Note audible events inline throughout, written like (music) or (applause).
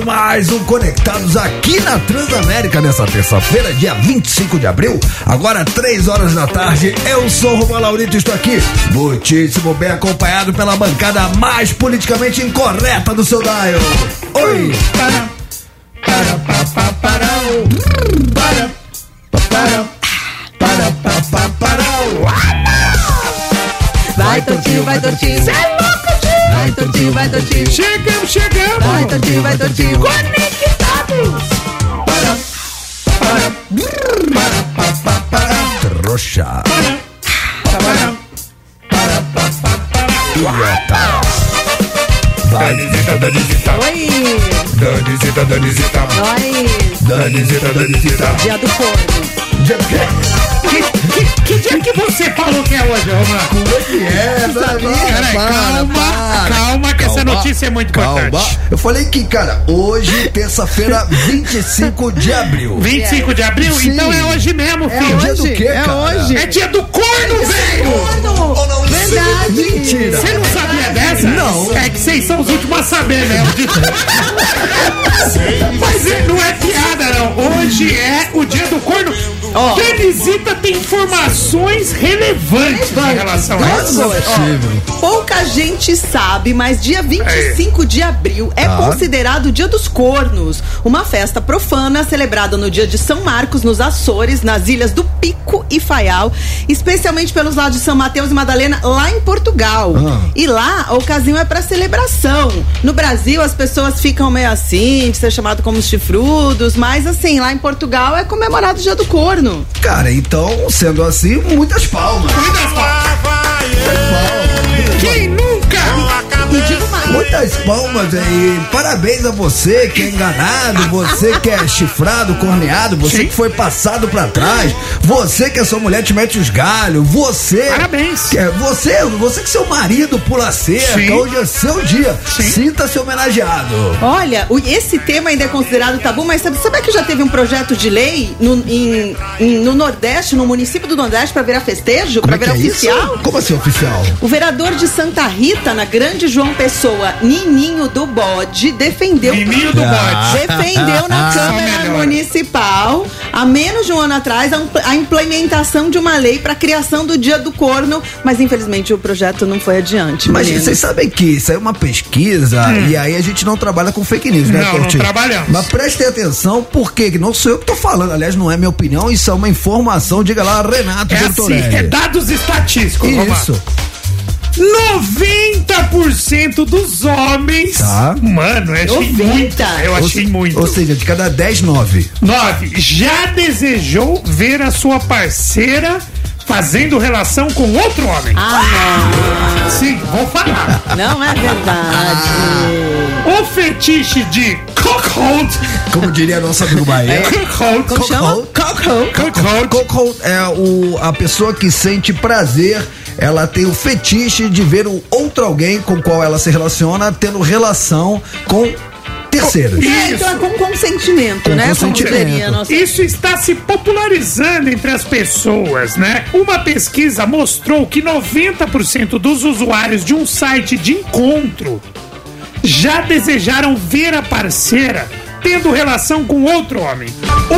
começando mais um Conectados aqui na Transamérica nessa terça-feira, dia 25 de abril, agora 3 horas da tarde. Eu sou o Romão Laurito e estou aqui muitíssimo bem acompanhado pela bancada mais politicamente incorreta do seu dial. Oi! Para, para, Vai, tortinho, vai tortinho. Chegamos, chegamos. Vai tortinho, vai tortinho. Conectados. É para, para, para, para, para, para. Trouxa. Para, para, para, para, para. para. Danizita, Danizita. Oi. Danizita, Danizita. Nós. Danizita, Danizita. Dia do corno. Dia do quê? Que, que dia que você falou que é hoje, Romano? é, Peraí, calma, calma, que essa notícia é muito Calma. importante. Eu falei que, cara, hoje, terça-feira, (laughs) 25 de abril. 25 de abril? Sim. Então é hoje mesmo, É filho. dia do quê, é cara? hoje. É dia do corno, velho! Corno. Verdade. Mentira. Você não sabia dessa? Não. É que vocês são os últimos a saber, né? (laughs) Mas é- não é piada, não. Hoje é o dia do corno. Ó. Teresita tem informações relevantes em relação a isso. Ó, pouca gente sabe, mas dia 25 de abril é Ah. considerado o Dia dos Cornos, uma festa profana celebrada no dia de São Marcos, nos Açores, nas ilhas do Pico e Faial, especialmente pelos lados de São Mateus e Madalena, lá em Portugal. Ah. E lá a ocasião é para celebração. No Brasil as pessoas ficam meio assim, de ser chamado como os chifrudos, mas assim, lá em Portugal é comemorado o Dia do Corno. Cara, então, sendo assim, muitas palmas. Quem Muitas palmas aí. Parabéns a você que é enganado, você que é chifrado, corneado, você Sim. que foi passado pra trás, você que a sua mulher te mete os galhos, você. Parabéns. Que é, você, você que seu marido pula cerca, Sim. hoje é seu dia. Sinta-se homenageado. Olha, esse tema ainda é considerado tabu, mas sabe, sabe que já teve um projeto de lei no, em- em- no Nordeste, no município do Nordeste, pra virar festejo, Como pra é virar é oficial? isso? Como assim, oficial? O vereador de Santa Rita, na Grande João Pessoa, Nininho do Bode, defendeu. Menino do bote. (laughs) Defendeu na (laughs) Câmara. Municipal, há menos de um ano atrás, a impl- a implementação de uma lei para a criação do Dia do Corno, mas infelizmente o projeto não foi adiante. Mas meninos. vocês sabem que isso é uma pesquisa e aí a gente não trabalha com fake news, né, Hum. Não, não Coutinho? trabalhamos. Mas prestem atenção, porque não sou eu que tô falando. Aliás, não é minha opinião, isso é uma informação. Diga lá, Renato É assim, é dados estatísticos. Isso. 90% dos homens. Tá. Mano, eu achei 90. muito. Eu Ou achei se- muito. Ou seja, de cada 10, 9. 9. Já desejou ver a sua parceira fazendo relação com outro homem? Ah, Sim, vou falar. não, (laughs) não é verdade. O fetiche de cockhold. Como diria nosso amigo Bahia. (laughs) Cockhold. Como chama? Coco. Cockhold. Coco é o, a pessoa que sente prazer, ela tem o fetiche de ver o outro alguém com qual ela se relaciona tendo relação com terceiros. É, então é com consentimento, Com né? consentimento. Nossa... Isso está se popularizando entre as pessoas, né? Uma pesquisa mostrou que 90% dos usuários de um site de encontro já desejaram ver a parceira tendo relação com outro homem. O,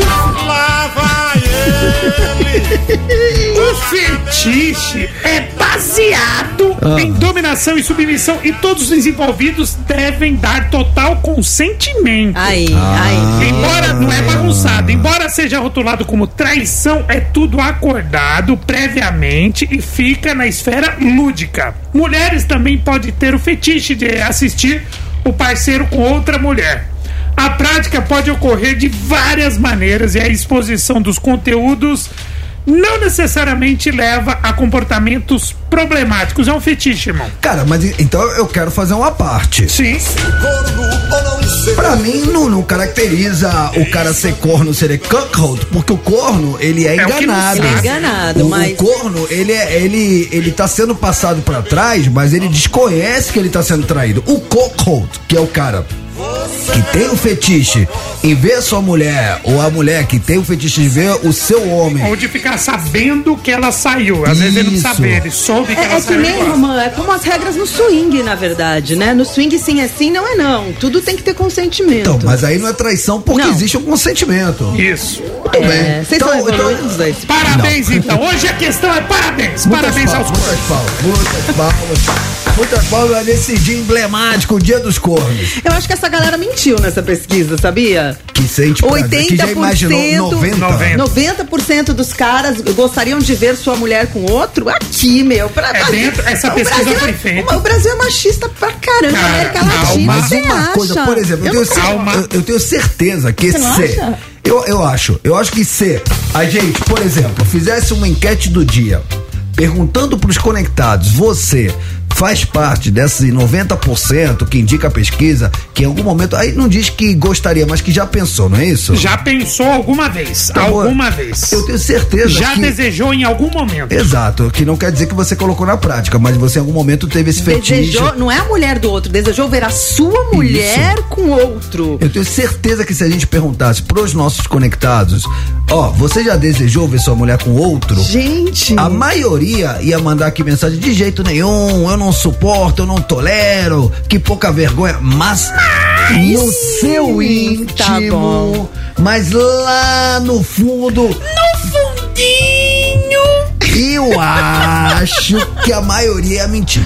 o fetiche é baseado em dominação e submissão e todos os envolvidos devem dar total consentimento. Aí, Ah. aí. Embora não é bagunçado, embora seja rotulado como traição, é tudo acordado previamente e fica na esfera lúdica. Mulheres também podem ter o fetiche de assistir o parceiro com outra mulher. A prática pode ocorrer de várias maneiras e a exposição dos conteúdos não necessariamente leva a comportamentos problemáticos. É um fetiche, irmão. Cara, mas então eu quero fazer uma parte. Sim. Pra mim, não, não caracteriza o cara ser corno ser cuckold, porque o corno, ele é É enganado. Ele é enganado, o, mas- o corno, ele, é, ele, ele tá sendo passado pra trás, mas ele desconhece que ele tá sendo traído. O cuckold, que é o cara que tem o fetiche em ver a sua mulher, ou a mulher que tem o fetiche de ver o seu homem. Ou de ficar sabendo que ela saiu. Às vezes ele não Isso. sabe, ele soube que É, ela é que saiu. e nem, gosta. Romã, é como as regras no swing, na verdade, né? No swing sim é sim, não é não. Tudo tem que ter consentimento. Então, mas aí não é traição porque Não. existe um consentimento. Isso. Tudo bem. É, vocês Então- são então- evoluídos. Parabéns, então. Hoje a questão é parabéns. Muitas parabéns aos palmas, muitas palmas, muitas palmas. Muitas palmas nesse dia emblemático, o dia dos cornos. Eu acho que essa galera mentiu nessa pesquisa, sabia? Que sente prazer, que já imaginou 90. 90. 90% dos caras gostariam de ver sua mulher com outro aqui, meu. Pra, É dentro- essa pesquisa Brasil foi é- feita. O Brasil é machista pra caramba, Cara, América calma. Latina, Mas você uma acha? coisa, por exemplo, eu, Eu tenho, eu- eu tenho certeza que Você? Eu, eu acho, eu acho que se a gente, por exemplo, fizesse uma enquete do dia perguntando pros conectados, você faz parte desses 90% que indica a pesquisa, que em algum momento, aí não diz que gostaria, mas que já pensou, não é isso? Já pensou alguma vez? Então, alguma vez. Eu tenho certeza Já que... desejou em algum momento. Exato, que não quer dizer que você colocou na prática, mas você em algum momento teve esse fetiche. Desejou, não é a mulher do outro, desejou ver a sua mulher com outro. Eu tenho certeza que se a gente perguntasse pros nossos conectados, ó, você já desejou ver sua mulher com outro? Gente. A maioria ia mandar aqui mensagem de jeito nenhum, eu não suporto, eu não tolero, que pouca vergonha, mas no seu íntimo, tá mas lá no fundo, No fundinho. eu acho que a maioria ia mentir.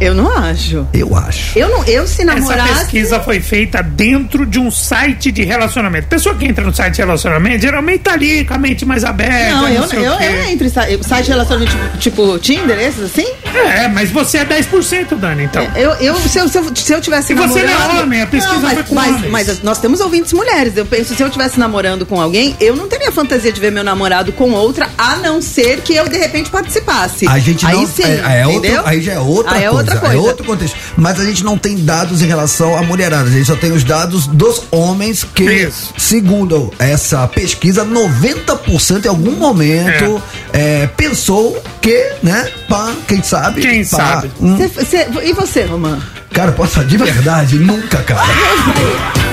Eu não acho. Eu acho. Eu não, eu se Essa namorasse. pesquisa foi feita dentro de um site de relacionamento. Pessoa que entra no site de relacionamento, geralmente tá ali com a mente mais aberta. Não, eu, sei o eu, quê. eu entro em eu- site de relacionamento tipo, tipo Tinder, esses assim? É, mas você é 10%, Dani, então. Eu, eu, se, eu, se, eu, se eu tivesse E você namorando... não é homem, a pesquisa Não, mas, foi com mas, homens. mas nós temos ouvintes mulheres. Eu penso, se eu tivesse namorando com alguém, eu não teria fantasia de ver meu namorado com outra, a não ser que eu, de repente, participasse. A gente aí não. sim, é, é outro, aí já é outra Aí é coisa. Outra coisa. É outro contexto. Mas a gente não tem dados em relação à mulherada. A gente só tem os dados dos homens que, Isso. segundo essa pesquisa, 90% em algum momento é, pensou que, né, pá, quem sabe? Quem pá, sabe? hum. Cê- cê- e você, Romã? Cara, posso falar de verdade? Nunca, cara.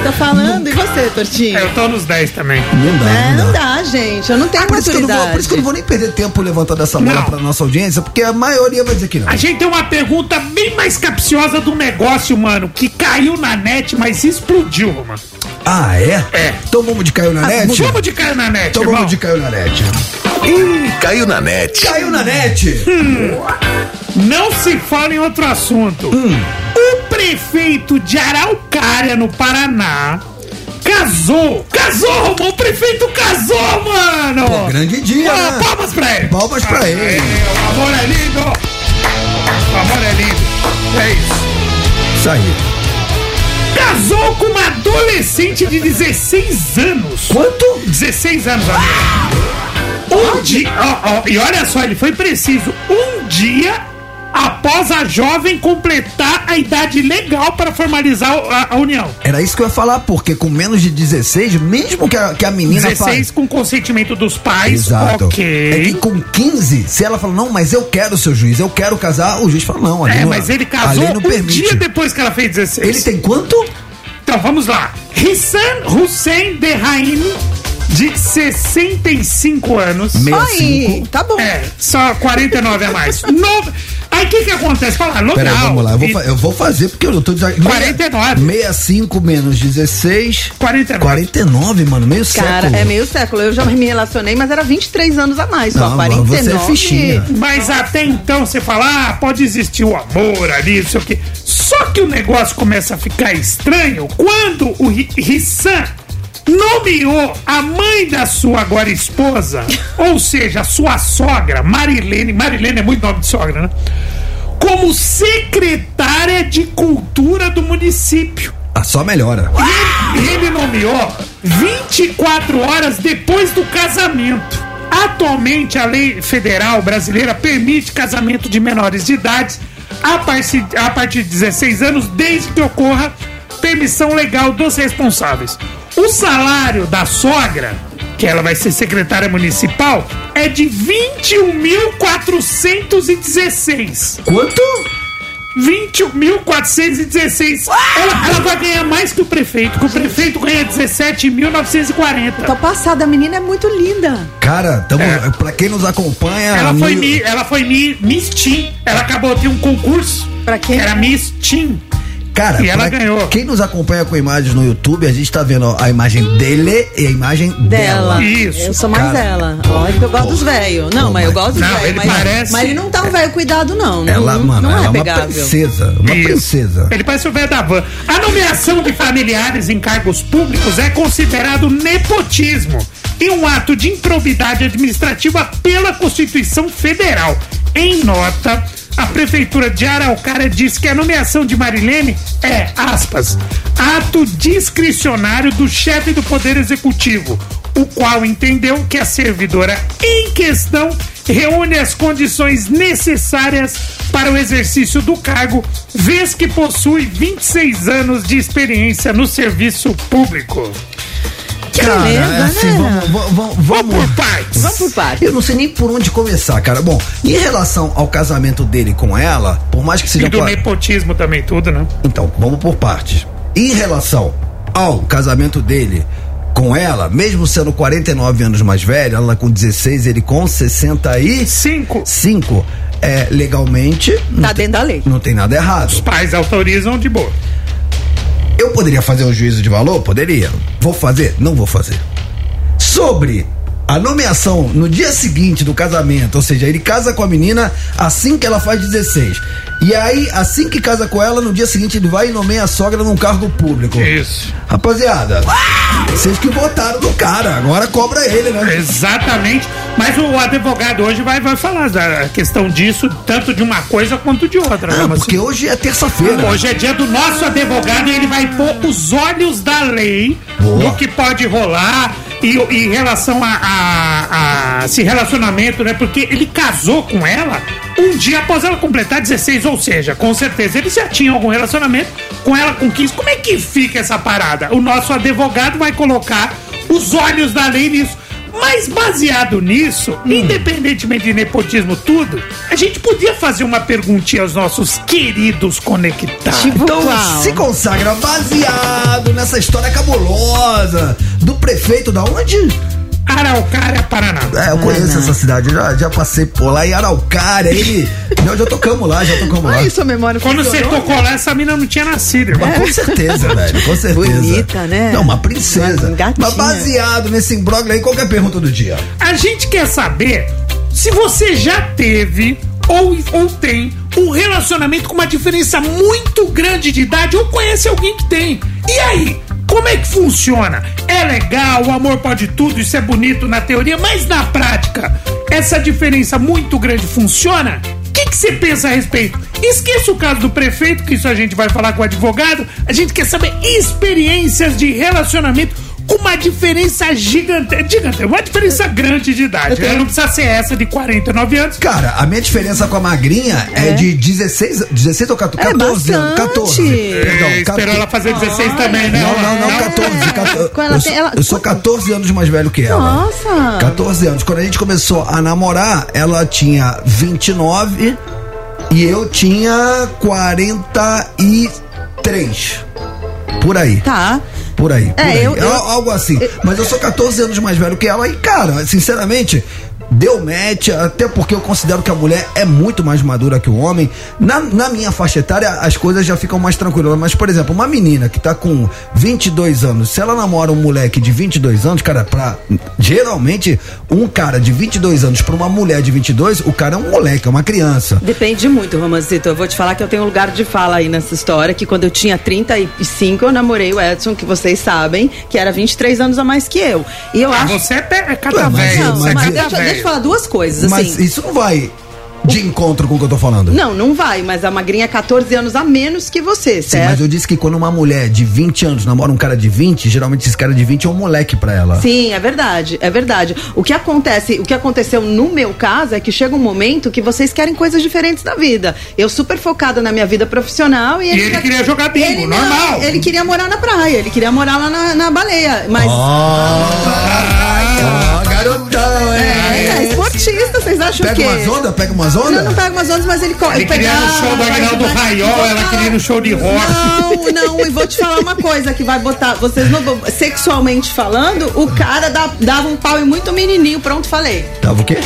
Tá falando? E você, Tortinho? Eu tô nos 10 também. Não dá, É, não dá. gente. Eu não tenho Por isso, que eu não vou, por isso que eu não vou nem perder tempo levantando essa bola Não. pra nossa audiência, porque a maioria vai dizer que não. A gente tem uma pergunta bem mais capciosa do negócio, mano, que caiu na net, mas explodiu, mano. Ah, é? É. Então vamos de caiu na net? Vamos de cair na net, Então irmão. vamos de caiu na net. Ih, caiu na net. Caiu na net! Não se fala em outro assunto. Hum. O prefeito de Araucária, no Paraná, casou. Casou. O prefeito casou, mano. Pô, grande dia, Ah, né? palmas pra ele. Palmas pra Ah, ele. o amor é lindo. O amor é lindo. É isso. Isso aí. Casou com uma adolescente de 16 anos. Quanto? 16 anos, amigo. Um dia. ó, ó, e olha só, ele foi preciso. Um dia após a jovem completar a idade legal para formalizar a, a união. Era isso que eu ia falar, porque com menos de 16, mesmo que a, que a menina 16 fale- com consentimento dos pais, Exato. ok. É que com 15, se ela fala, não, mas eu quero, seu juiz, eu quero casar, o juiz fala, não, ali É, não- mas ele casou não um permite. dia depois que ela fez 16. Ele tem quanto? Então vamos lá. Hissan Hussein Derraim, de 65 anos. Meia Aí, cinco. tá bom. É, só 49 a mais. No... Aí o que que acontece? Fala, legal. Peraí, vamos lá, eu vou, E- eu vou fazer porque eu tô dizendo. 49. 65 menos 16. 49. 49, mano, meio Cara, século. é meio século. Eu já me relacionei, mas era 23 anos a mais. Só Não, 49. você é fichinha. Mas até então você fala, ah, pode existir o amor ali, não sei o quê. Só que o negócio começa a ficar estranho quando o Ri- Rissan nomeou a mãe da sua agora esposa, (laughs) ou seja, a sua sogra, Marilene, Marilene é muito nome de sogra, né? Como secretária de cultura do município. Ah, só melhora. E ele, ele nomeou 24 horas depois do casamento. Atualmente, a lei federal brasileira permite casamento de menores de idade a partir, a partir de 16 anos, desde que ocorra permissão legal dos responsáveis. O salário da sogra, que ela vai ser secretária municipal, é de 21.416. Quanto? 21.416. Ela, ela vai ganhar mais que o prefeito, que o prefeito ganha 17.940. Tô passada, a menina é muito linda. Cara, tamo, pra quem nos acompanha. Ela foi, mi, ela foi mi, Miss Teen. Ela acabou de um concurso. Pra quem? que Era Miss Teen. Cara, E ela pra ganhou. Quem nos acompanha com imagens no YouTube, a gente tá vendo a imagem dele e a imagem dela. Dela. Isso. Eu sou mais Cara. dela. Olha que eu gosto dos velhos. Não, mas eu gosto dos Não, velhos. ele Mas, parece- mas ele não tá um velho cuidado, não. Não, Ela, não, mano, não ela é é uma pegável. princesa. Uma Isso. princesa. Ele parece o velho da van. A nomeação de familiares em cargos públicos é considerado nepotismo e um ato de improbidade administrativa pela Constituição Federal. Em nota, a Prefeitura de Araucária diz que a nomeação de Marilene é, aspas, ato discricionário do chefe do Poder Executivo, o qual entendeu que a servidora em questão reúne as condições necessárias para o exercício do cargo, vez que possui 26 anos de experiência no serviço público. Que Cara, beleza, é assim, né? vamos, vamos, vamos, Vamos por partes. Vamos por partes. Eu não sei nem por onde começar, cara. Bom, em relação ao casamento dele com ela, por mais que seja. E do qua- nepotismo também, tudo, né? Então, vamos por partes. Em relação ao casamento dele com ela, mesmo sendo 49 anos mais velha, ela com 16, ele com 65, Cinco. é, legalmente. Tá tem- dentro da lei. Não tem nada errado. Os pais autorizam de boa. Eu poderia fazer um juízo de valor? Poderia. Vou fazer? Não vou fazer. Sobre a nomeação no dia seguinte do casamento, ou seja, ele casa com a menina assim que ela faz 16. E aí, assim que casa com ela, no dia seguinte ele vai e nomeia a sogra num cargo público. Isso. Rapaziada, vocês que votaram do cara, agora cobra ele, né? Exatamente. Mas o advogado hoje vai, vai falar da questão disso, tanto de uma coisa quanto de outra. né? Ah, porque hoje é terça-feira. Hoje é dia do nosso advogado e ele vai pôr os olhos da lei Boa. no que pode rolar e e em relação a, a, a esse relacionamento, né? Porque ele casou com ela um dia após ela completar 16, ou seja, com certeza ele já tinha algum relacionamento com ela com 15. Como é que fica essa parada? O nosso advogado vai colocar os olhos da lei nisso. Mas baseado nisso, independentemente de nepotismo tudo, a gente podia fazer uma perguntinha aos nossos queridos conectados. Tipo Então qual? se consagra baseado nessa história cabulosa do prefeito da onde? Araucária, Paraná. É, eu conheço essa cidade, eu já, já passei por lá em Araucária, ele. Nós já tocamos lá, já tocamos lá. Ai, sua memória Quando você tocou lá, essa mina não tinha nascido, irmão. Mas com certeza, velho, com certeza. Bonita, né? Não, uma princesa. Uma gatinha. Mas baseado nesse imbróglio aí, qual que é a pergunta do dia? A gente quer saber se você já teve ou, ou tem um relacionamento com uma diferença muito grande de idade ou conhece alguém que tem. E aí? Como é que funciona? É legal, o amor pode tudo, isso é bonito na teoria, mas na prática, essa diferença muito grande funciona? O que você pensa a respeito? Esqueça o caso do prefeito, que isso a gente vai falar com o advogado. A gente quer saber experiências de relacionamento com uma diferença gigante, gigante, uma diferença grande de idade. né? Não precisa ser essa de 49 anos. Cara, a minha diferença com a magrinha é, É. de 16, 16 ou 14? É 14 anos. bastante. 14. Perdão, É, esperou 14. ela fazer 16 também, né? Não, não, não, 14. 14. Com ela eu, tem- sou, ela- eu sou 14 anos mais velho que ela. Nossa. 14 anos. Quando a gente começou a namorar, ela tinha 29 e eu tinha 43. Por aí. Tá. Por aí. por É, aí. eu- eu- Al- Algo assim. Mas eu sou 14 anos mais velho que ela e, cara, sinceramente. Deu match, até porque eu considero que a mulher é muito mais madura que o homem. Na, na minha faixa etária, as coisas já ficam mais tranquilas. Mas, por exemplo, uma menina que tá com 22 anos, se ela namora um moleque de 22 anos, cara, pra. Geralmente, um cara de 22 anos pra uma mulher de 22, o cara é um moleque, é uma criança. Depende muito, Romancito. Eu vou te falar que eu tenho um lugar de fala aí nessa história, que quando eu tinha 35, eu namorei o Edson, que vocês sabem, que era 23 anos a mais que eu. E eu Ah, acho... você é, é Ué, cata mas- velho, Não, você é mas cata deixa, deixa eu velho. Falar duas coisas, Mas assim. isso não vai de encontro com o que eu tô falando. Não, não vai, mas a magrinha é 14 anos a menos que você, Sim, certo? mas eu disse que quando uma mulher de 20 anos namora um cara de 20, geralmente esse cara de 20 é um moleque pra ela. Sim, é verdade, é verdade. O que acontece, o que aconteceu no meu caso é que chega um momento que vocês querem coisas diferentes da vida. Eu super focada na minha vida profissional e ele, ele queria jogar bingo, ele não, normal. ele queria morar na praia, ele queria morar lá na, na baleia, mas Ó, garotão, é, é artista, vocês acham Pega que. umas ondas? Pega umas ondas? Não, não pega umas ondas, mas ele corre. Ele queria no show do Aguinaldo Raiol, ela queria no show de rock. Não, não, e vou te falar uma coisa que vai botar. Vocês não vão. Sexualmente falando, o cara dá- dava um pau em muito menininho. Pronto, falei. Tava o quê?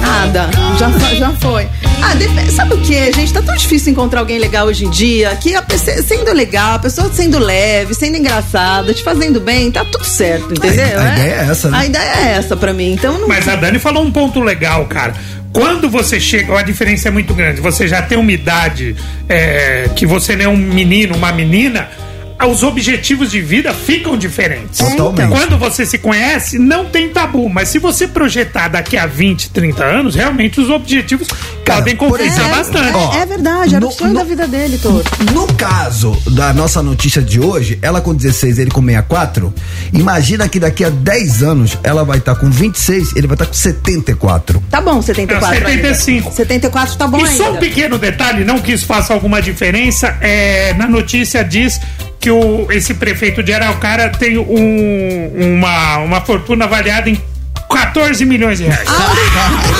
Nada. Já, já foi. Ah, sabe o que, gente? Tá tão difícil encontrar alguém legal hoje em dia que a pessoa sendo legal, a pessoa sendo leve, sendo engraçada, te fazendo bem, tá tudo certo, entendeu? A- a ideia é essa, né? A ideia é essa pra mim. Então não. Mas a Dani falou um ponto legal, cara. Quando você chega, a diferença é muito grande. Você já tem uma idade é, que você não é um menino, uma menina. Os objetivos de vida ficam diferentes. Totalmente. Quando você se conhece, não tem tabu. Mas se você projetar daqui a 20, 30 anos, realmente os objetivos Cara, podem por confusar exemplo, bastante. ó, É verdade, era no- o sonho no- da vida dele todo. No caso da nossa notícia de hoje, ela com 16, ele com 64, imagina que daqui a 10 anos ela vai estar com 26, ele vai estar com 74. Tá bom, 74. É, 75. Ainda. 74 tá bom E ainda. só um pequeno detalhe, não que isso faça alguma diferença, é, na notícia diz que o, esse prefeito de Araucária tem um, uma, uma fortuna avaliada em 14 milhões de reais. Mas (laughs)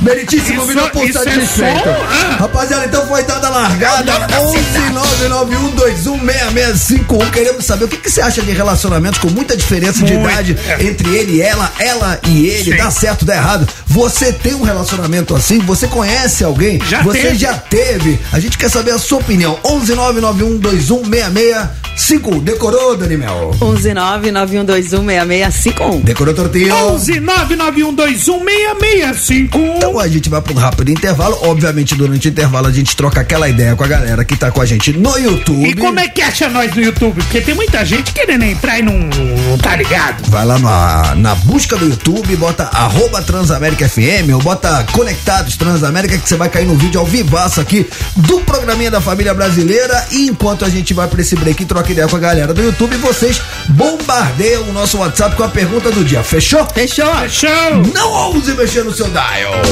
Meritíssimo, isso, virou por isso é satisfeito. ah, Rapaziada, então foi dada a largada. 11991216651. Queremos saber o que, que você acha de relacionamentos com muita diferença de Muito, idade é. entre ele e ela, ela e ele. Sim. Dá certo, dá errado. Você tem um relacionamento assim? Você conhece alguém? Já você teve. já teve? A gente quer saber a sua opinião. 11991216651. Decorou, Danimel? 11991216651. Decorou, Tortinho? 11 991216651. Então a gente vai para um rápido intervalo. Obviamente, durante o intervalo, a gente troca aquela ideia com a galera que tá com a gente no YouTube. E como é que acha nós no YouTube? Porque tem muita gente querendo entrar e não, não tá ligado. Vai lá na, na busca do YouTube, bota arroba Transamérica FM ou bota Conectados Transamérica que você vai cair no vídeo ao vivaço aqui do programinha da família brasileira. E enquanto a gente vai pra esse break e troca ideia com a galera do YouTube, vocês bombardeiam o nosso WhatsApp com a pergunta do dia. Fechou? Fechou? Show! Não ouse mexer no seu dial.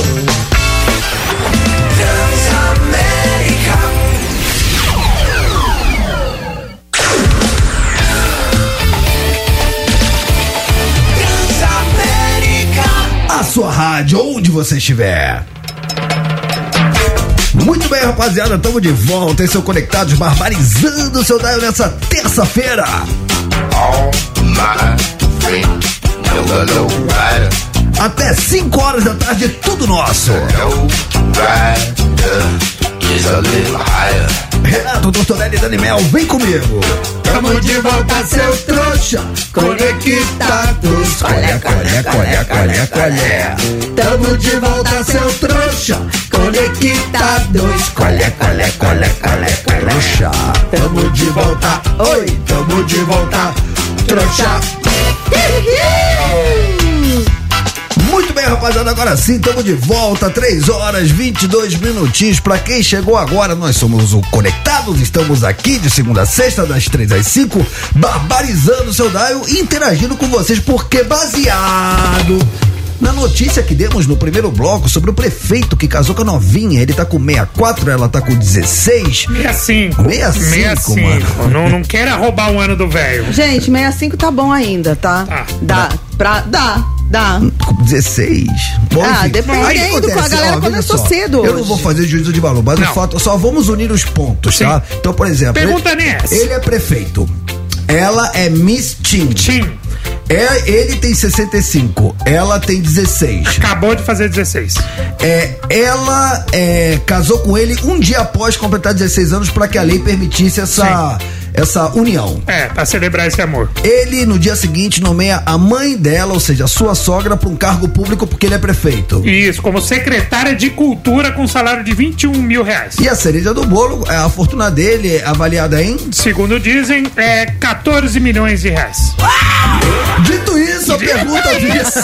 A sua rádio, onde você estiver. Muito bem, rapaziada, estamos de volta. Esse é o Conectados Barbarizando o seu dial nessa terça-feira. All my friends Até 5 horas da tarde, tudo nosso. Renato Tortorelli e Dani Mel, vem comigo. Tamo de volta, seu trouxa. Conectados. Colé, colé, colé, colé, colé. Tamo de volta, seu trouxa. Conectados. Colé, colé, colé, colé, trouxa. Tamo de volta. Oi, tamo de volta. Trouxa. Muito bem, rapaziada, agora sim, estamos de volta, 3 horas 22 minutinhos. Pra quem chegou agora, nós somos o Conectados, estamos aqui de segunda a sexta, das 3 às 5, barbarizando o seu dial e interagindo com vocês, porque baseado na notícia que demos no primeiro bloco sobre o prefeito que casou com a novinha, ele tá com 64, ela tá com 16. 65. 65, mano. Não, não queira roubar um ano do velho. Gente, 65 tá bom ainda, tá? Tá. Dá. Pra, dá. Dá. Com 16. Bom, Ah, enfim. dependendo, o com a galera Ó, começou só, cedo Eu não hoje. vou fazer juízo de valor, mas o Não. fato, só vamos unir os pontos, Sim. tá? Então, por exemplo. Pergunta ele, nessa. ele é prefeito. Ela é Miss Tim. Tim, É, ele tem 65, ela tem 16. acabou de fazer 16. É, ela é, casou com ele um dia após completar 16 anos para que a lei permitisse essa, essa união. É, pra celebrar esse amor. Ele, no dia seguinte, nomeia a mãe dela, ou seja, a sua sogra, para um cargo público porque ele é prefeito. Isso, como secretária de cultura com salário de 21 mil reais. E a cereja do bolo, é, a fortuna dele é avaliada em. Segundo dizem, é 14 milhões de reais. Dito isso, a pergunta diz.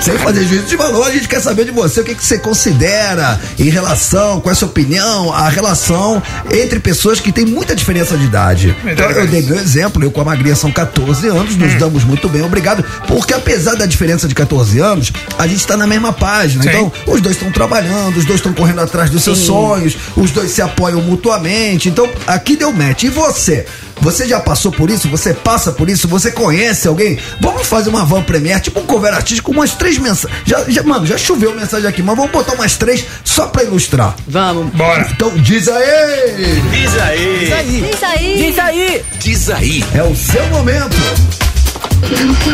Sem fazer juízo de valor, a gente quer saber de você o que, que você considera em relação, qual é a sua opinião, a relação entre pessoas que têm muita diferença de idade. Então, eu dei meu exemplo, eu com a Magrinha são 14 anos, nos damos muito bem, obrigado. Porque apesar da diferença de 14 anos, a gente tá na mesma página. Sim. Então, os dois estão trabalhando, os dois estão correndo atrás dos seus sonhos, os dois se apoiam mutuamente. Então, aqui deu match. E você? Você já passou por isso? Você passa por isso? Você conhece alguém? Vamos fazer uma van premier, tipo um cover artístico, com umas três mensagens. Já, já, mano, já choveu mensagem aqui, mas vamos botar umas três só pra ilustrar. Vamos. Bora. Então diz aí! Diz aí. Isso aí. Diz aí. Diz aí. É o seu momento.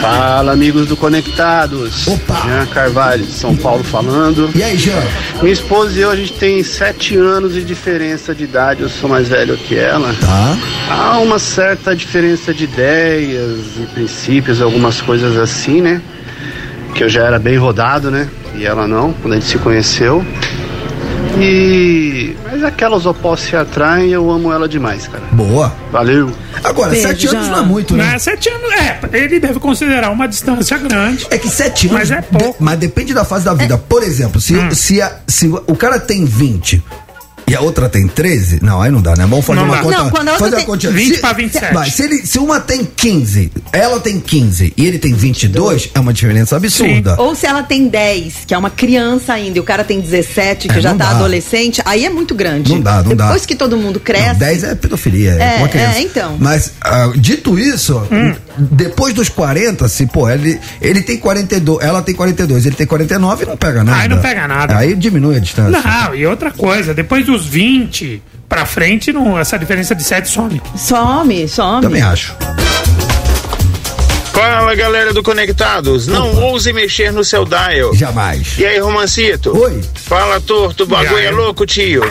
Fala, amigos do Conectados. Opa. Jean Carvalho, de São Paulo falando. E aí, Jean? Minha esposa e eu, a gente tem sete anos de diferença de idade, eu sou mais velho que ela. Tá. Há uma certa diferença de ideias e princípios, algumas coisas assim, né? Que eu já era bem rodado, né? E ela não, quando a gente se conheceu. E. Mas aquelas opostos se atraem eu amo ela demais, cara. Boa. Valeu. Agora, Beijo, sete anos não é muito, Não né? é sete anos. É, ele deve considerar uma distância grande. É que sete anos. Mas é pouco. de- mas depende da fase da vida. Por exemplo, se, Hum. se, a- se o cara tem 20 e a outra tem 13, não, aí não dá, né? Vamos fazer Não uma dá. conta. Não, quando a outra fazer tem a conta. 20 se, pra 27. Vai, se, ele, se uma tem 15, ela tem 15 e ele tem 22, é uma diferença absurda. Ou se ela tem 10, que é uma criança ainda, e o cara tem 17, que É, já não tá dá. adolescente, aí é muito grande. Não dá, não dá. Depois que todo mundo Não, cresce. 10 é pedofilia, é, É, uma criança. é, então. Mas, ah, dito isso, Hum. Depois dos 40, se, pô, ele, ele tem 42, ela tem 42, ele tem 49, não pega nada. Aí não pega nada. Aí diminui a distância. Não, e outra coisa, depois dos 20 pra frente, não, essa diferença de 7 some. Some, some. Também acho. Fala galera do Conectados, não ouse mexer no seu dial. Jamais. E aí, Romancito? Oi. Fala, torto, o bagulho é louco, tio.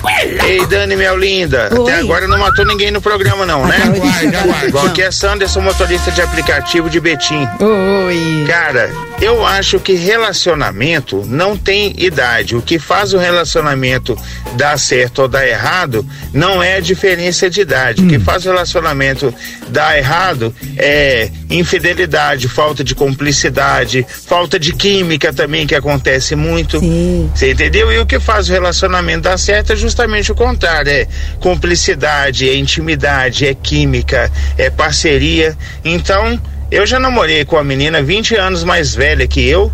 Ei, Dani, minha linda. Oi. Até agora não matou ninguém no programa, não, né? Guarda, guarda. Igual que é Sanderson, motorista de aplicativo de Betim. Oi. Cara, eu acho que relacionamento não tem idade. O que faz o relacionamento dar certo ou dar errado não é a diferença de idade. O que faz o relacionamento dar errado é infidelidade, falta de cumplicidade, falta de química também, que acontece muito. Sim. Você entendeu? E o que faz o relacionamento dar certo é justamente o contrário: é cumplicidade, é intimidade, é química, é parceria. Então. Eu já namorei com uma menina 20 anos mais velha que eu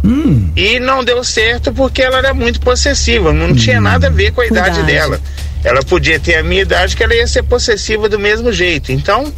e não deu certo porque ela era muito possessiva, não tinha nada a ver com a idade Verdade. dela. Ela podia ter a minha idade que ela ia ser possessiva do mesmo jeito. Então,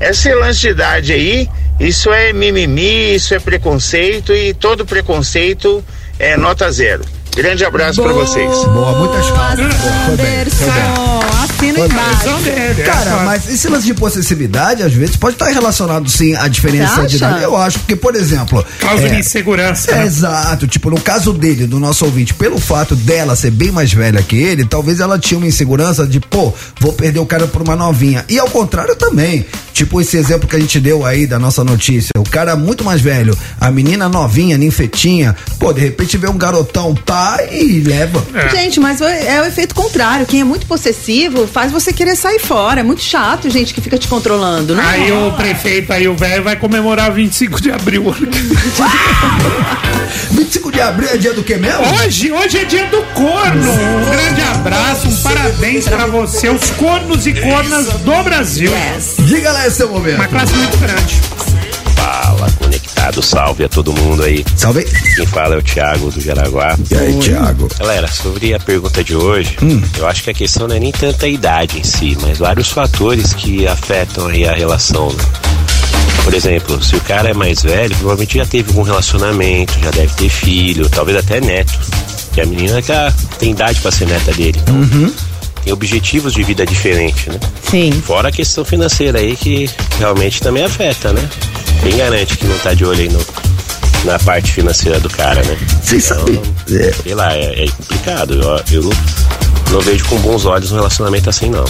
esse lance de idade aí, isso é mimimi, isso é preconceito e todo preconceito é nota zero. Grande abraço pra vocês. Boa, muitas calmas. Boa, foi bem, foi bem. Assina embaixo. Dele, Cara, mas esse lance de possessividade, às vezes, pode estar relacionado sim à diferença de idade. Eu acho, porque, por exemplo. Causa é, de insegurança. É, né? exato, tipo, no caso dele, do nosso ouvinte, pelo fato dela ser bem mais velha que ele, talvez ela tinha uma insegurança de, pô, vou perder o cara por uma novinha. E ao contrário também. Tipo esse exemplo que a gente deu aí da nossa notícia. O cara muito mais velho, a menina novinha, ninfetinha, pô, de repente vê um garotão, pá, e leva. É. Gente, mas é o efeito contrário. Quem é muito possessivo faz você querer sair fora. É muito chato, gente, que fica te controlando, né? Aí o prefeito, aí o velho vai comemorar 25 de abril. (laughs) 25 de abril é dia do que mesmo? Hoje, hoje é dia do corno. Um grande abraço, um parabéns pra você, os cornos e cornas do Brasil. Diga lá esse seu momento. Uma classe muito grande. Fala, conectado, salve a todo mundo aí. Salve. Quem fala é o Thiago do Jaraguá. E aí, Thiago? Galera, sobre a pergunta de hoje, eu acho que a questão não é nem tanta a idade em si, mas vários fatores que afetam aí a relação. né? Por exemplo, se o cara é mais velho, provavelmente já teve algum relacionamento, já deve ter filho, talvez até neto. E a menina já tem idade pra ser neta dele. Então, tem objetivos de vida diferentes, né? Sim. Fora a questão financeira aí que realmente também afeta, né? Quem garante que não tá de olho aí no, na parte financeira do cara, né? Vocês sabem. é, Sei lá, é, é complicado. Eu, eu não vejo com bons olhos um relacionamento assim, não.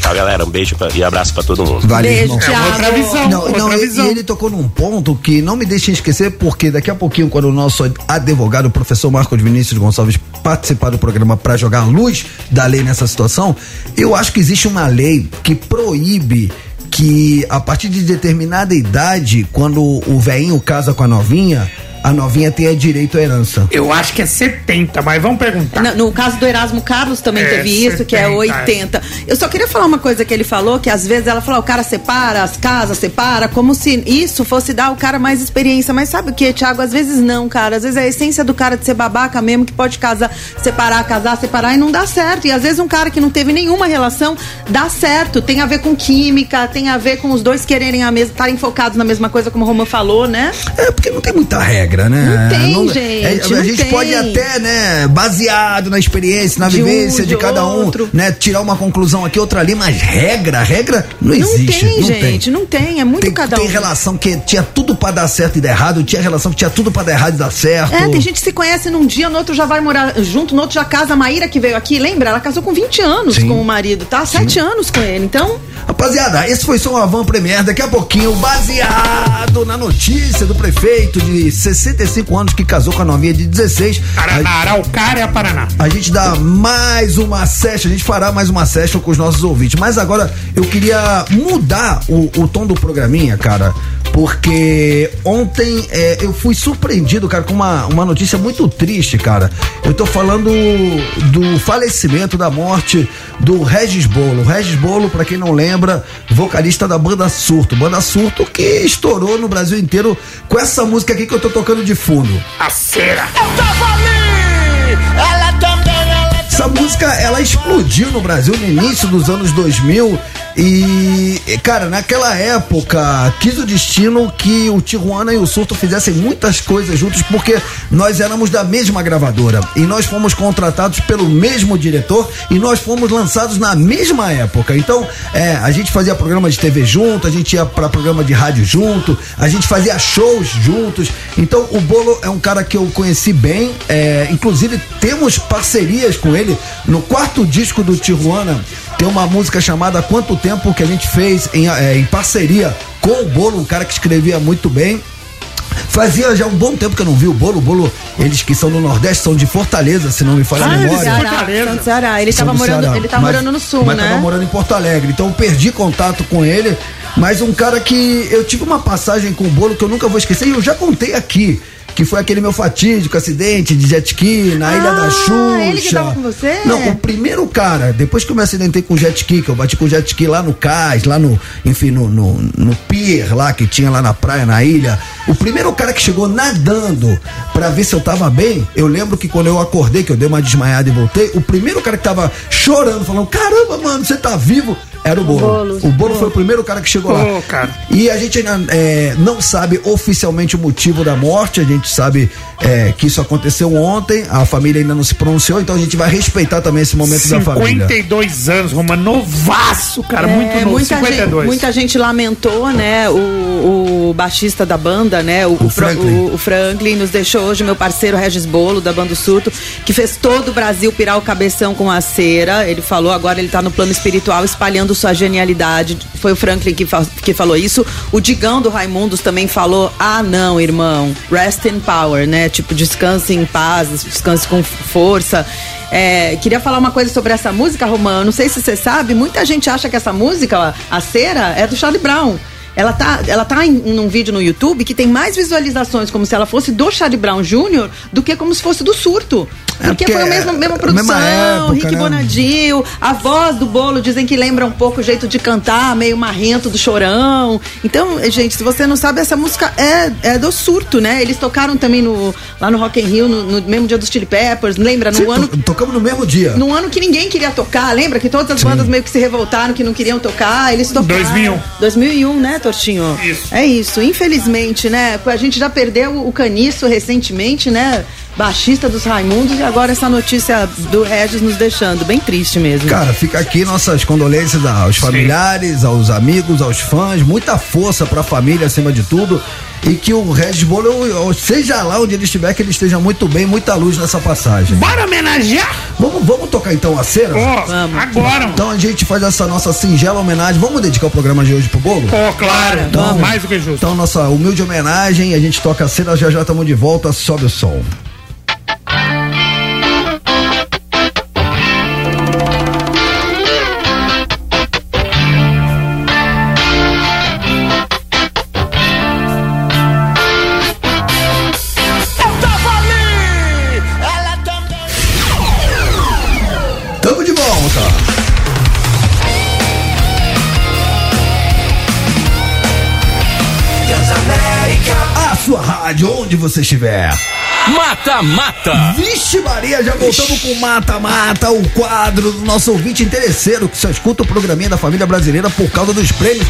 Tchau, galera. Um beijo pra- e abraço pra todo mundo. Vale, Beijo, irmão. Thiago. É outra visão, Não, outra não, e- visão. e ele tocou num ponto que não me deixa esquecer, porque daqui a pouquinho, quando o nosso advogado, o professor Marcos Vinícius Gonçalves, participar do programa para jogar a luz da lei nessa situação, eu acho que existe uma lei que proíbe que a partir de determinada idade, quando o velhinho casa com a novinha, a novinha tenha direito à herança. Eu acho que é 70, mas vamos perguntar. No, no caso do Erasmo Carlos também É, teve isso, que é 70, 80. Eu só queria falar uma coisa que ele falou, que às vezes ela falou, o cara separa, as casas separa, como se isso fosse dar ao cara mais experiência. Mas sabe o que, Thiago? Às vezes não, cara. Às vezes é a essência do cara de ser babaca mesmo, que pode casar, separar, casar, separar e não dá certo. E às vezes um cara que não teve nenhuma relação dá certo. Tem a ver com química, tem a ver com os dois quererem a mesma, estarem focados na mesma coisa, como o Roman falou, né? É, porque não tem muita regra, né? Não tem, gente, é, a não gente tem. pode até, né, baseado na experiência, na De um, vivência de, de cada outro. um, né, tirar uma conclusão aqui, outra ali, mas regra, regra não Não existe. tem, não gente, tem. não tem. É muito Tem, cada tem um. relação que tinha tudo pra dar certo e dar errado, tinha relação que tinha tudo pra dar errado e dar certo. É, tem gente que se conhece num dia, no outro já vai morar junto, no outro já casa. A Maíra que veio aqui, lembra? Ela casou com 20 anos Sim. com o marido, tá? Sete anos com ele. Então, Rapaziada, esse foi só uma van premier. Daqui a pouquinho, baseado na notícia do prefeito de 65 anos que casou com a novinha de 16. Paraná, a- Araucária, Paraná. A gente dá mais uma session, a gente fará mais uma session com os nossos ouvintes. Mas agora eu queria mudar o, o tom do programinha, cara, porque ontem é, eu fui surpreendido, cara, com uma, uma notícia muito triste, cara. Eu tô falando do falecimento, da morte do Regis Bolo. O Regis Bolo, pra quem não lembra, vocalista da banda Surto. Banda Surto que estourou no Brasil inteiro com essa música aqui que eu tô tocando de fundo. A cera. Essa música, ela explodiu no Brasil no início dos anos 2000 e, cara, naquela época, quis o destino que o Tijuana e o Surto fizessem muitas coisas juntos porque nós éramos da mesma gravadora e nós fomos contratados pelo mesmo diretor e nós fomos lançados na mesma época. Então, é, a gente fazia programa de TV junto, a gente ia para programa de rádio junto, a gente fazia shows juntos. Então, o Bolo é um cara que eu conheci bem, é, inclusive temos parcerias com ele. No quarto disco do Tijuana tem uma música chamada Quanto Tempo que a gente fez em, é, em parceria com o Bolo, um cara que escrevia muito bem. Fazia já um bom tempo que eu não vi o Bolo. O Bolo, eles que são do Nordeste, são de Fortaleza, se não me falha a Ah, eles memória. são- Ceará, Fortaleza. Ceará. Ele São tava do morando, Ceará. ele tá Mas- morando no sul, mas né? tava morando em Porto Alegre. Então eu perdi contato com ele. Mas um cara que eu tive uma passagem com o bolo que eu nunca vou esquecer e eu já contei aqui. Que foi aquele meu fatídico acidente de jet ski na Ilha da Ah, Xuxa. ele que tava com você? Não, o primeiro cara, depois que eu me acidentei com jet ski, que eu bati com jet ski lá no cais, lá no, enfim, no, no, no pier lá que tinha lá na praia, na ilha. O primeiro cara que chegou nadando pra ver se eu tava bem, eu lembro que quando eu acordei, que eu dei uma desmaiada e voltei, o primeiro cara que tava chorando, falando: caramba, mano, você tá vivo. Era o Bolo. O Bolo foi o primeiro cara que chegou lá. E a gente ainda é, não sabe oficialmente o motivo da morte, a gente sabe é, que isso aconteceu ontem, a família ainda não se pronunciou, então a gente vai respeitar também esse momento da família. 52 anos, Romano. Novaço, cara. É, muito novo. muita 52. gente, muita gente lamentou, né? O, o baixista da banda, né? O, o, Fra- Franklin. o- o Franklin nos deixou hoje, meu parceiro Regis Bolo, da banda Surto, que fez todo o Brasil pirar o cabeção com a cera. Ele falou, agora ele tá no plano espiritual espalhando sua genialidade. Foi o Franklin que, fa- que falou isso. O Digão do Raimundos também falou: ah, não, irmão, rest in power, né? Tipo, descanse em paz, descanse com força. É, queria falar uma coisa sobre essa música, Romano. Não sei se você sabe, muita gente acha que essa música, a cera, é do Charlie Brown. Ela tá, ela tá em num vídeo no YouTube que tem mais visualizações como se ela fosse do Charlie Brown Jr. do que como se fosse do surto. É, Porque, porque foi a mesma, é mesma a produção, mesma época, Rick né? Bonadio, a voz do bolo dizem que lembra um pouco o jeito de cantar, meio marrento do chorão. Então, gente, se você não sabe, essa música é, é do surto, né? Eles tocaram também no, lá no Rock in Rio, no, no mesmo dia dos Chili Peppers, lembra? No Sim, ano to- tocamos no mesmo dia. num ano que ninguém queria tocar, lembra? Que todas as bandas meio que se revoltaram, que não queriam tocar, eles tocaram. 2001. 2001, né, Tortinho? Isso. É isso. Infelizmente, né? A gente já perdeu o Caniço recentemente, né? Baixista dos Raimundos, e agora essa notícia do Regis nos deixando. Bem triste mesmo. Cara, fica aqui nossas condolências aos familiares, aos amigos, aos fãs, muita força pra família acima de tudo. E que o eu- eu- seja lá onde ele estiver, que ele esteja muito bem, muita luz nessa passagem. Bora homenagear? Vamos, vamos tocar então a cera? Ó, Vamos. agora, mano. Então a gente faz essa nossa singela homenagem. Vamos dedicar o programa de hoje pro bolo? Ó, claro. Então- mais do que justo. Então, nossa humilde homenagem, a gente toca a cera, já já estamos de volta, sobe o som. Cidade, onde você estiver. Mata Mata. Vixe Maria, já voltamos com Mata Mata, o quadro do nosso ouvinte interesseiro que só escuta o programinha da família brasileira por causa dos prêmios.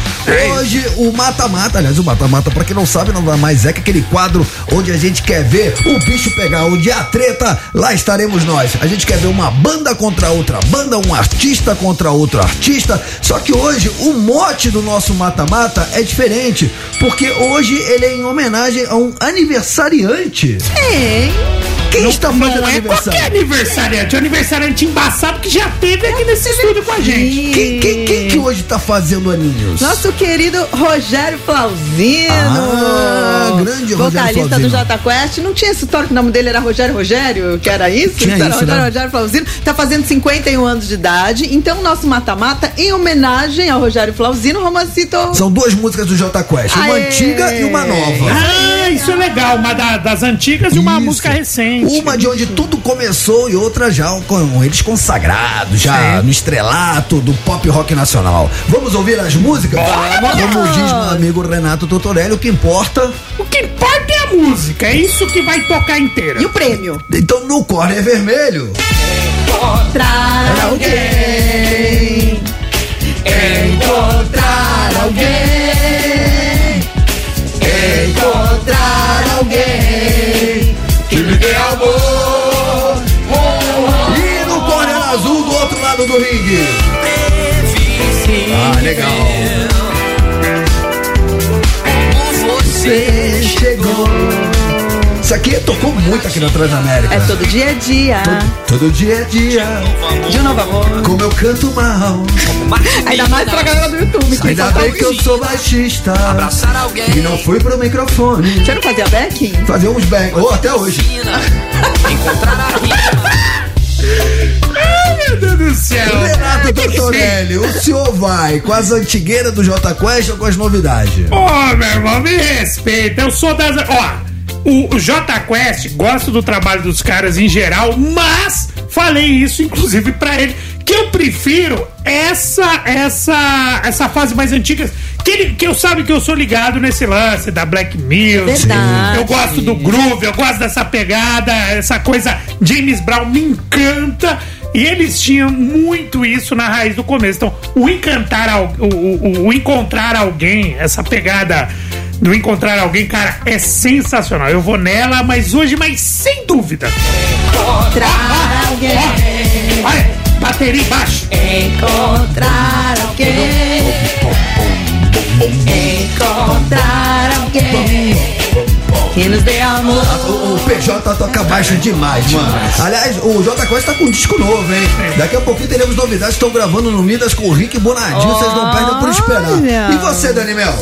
Hoje o Mata Mata, aliás, o Mata Mata, pra quem não sabe, não dá mais é que aquele quadro onde a gente quer ver o bicho pegar, onde a treta, lá estaremos nós. A gente quer ver uma banda contra outra banda, um artista contra outro artista. Só que hoje o mote do nosso Mata Mata é diferente, porque hoje ele é em homenagem a um aniversariante. Sim. Quem está fazendo Não é aniversário? qualquer aniversariante, um aniversariante embaçado que já teve aqui nesse estúdio com a gente. Quem, quem, quem que hoje tá fazendo aninhos? Nosso querido Rogério Flauzino. Ah, grande Rogério Vocalista Flauzino. do Jota Quest. Não tinha esse história que o nome dele era Rogério Rogério, que era isso? Tinha era isso, Rogério né? Rogério Flauzino. Tá fazendo 51 anos de idade. Então, nosso mata-mata, em homenagem ao Rogério Flauzino, Romancito. São duas músicas do Jota Quest, uma Aê. antiga e uma nova. Ah, isso é legal. Uma da- das antigas e uma Isso. música recente. Uma de onde tudo começou e outra já com eles consagrados, já no estrelato do pop rock nacional. Vamos ouvir as músicas? Como diz meu amigo Renato Totorelli, o que importa. O que importa é a música, é isso que vai tocar inteira. E o prêmio? Então no corner vermelho. Encontrar alguém. Encontrar alguém. Ringue. Ah, legal. Você chegou. Isso aqui tocou muito aqui na Transamérica. É todo dia a dia. Todo dia é dia, De novo amor. como eu canto mal. Ainda mais pra galera do YouTube. que Ainda bem que eu sou baixista. Abraçar alguém. E não fui pro microfone. Você não fazia backing? Fazer uns bang. Ou até hoje. Encontrar a rima. (laughs) Meu Deus do céu. Renato Tortorelli, o senhor vai com as antigueiras do J Quest ou com as novidades? Ô, meu irmão, me respeita. Eu sou das. Ó, o o J Quest gosta do trabalho dos caras em geral, mas falei isso inclusive pra ele que eu prefiro essa essa essa fase mais antiga. Que, ele, que eu sabe que eu sou ligado nesse lance da Black Music. Verdade. Eu gosto do groove, eu gosto dessa pegada, essa coisa James Brown me encanta. E eles tinham muito isso na raiz do começo. Então, o encantar, o, o- o encontrar alguém, essa pegada do encontrar alguém, cara, é sensacional. Eu vou nela, mas hoje, mas sem dúvida. Encontrar alguém. Ó, olha, bateria embaixo. Encontrar alguém. Encontrar alguém. Amor. O, o PJ toca baixo demais, mano. Aliás, o J Quest tá com um disco novo, hein? Daqui a pouquinho teremos novidades. Estão gravando no Midas com o Rick Bonadinho. Vocês não perdem por esperar. E você, Dani Mel?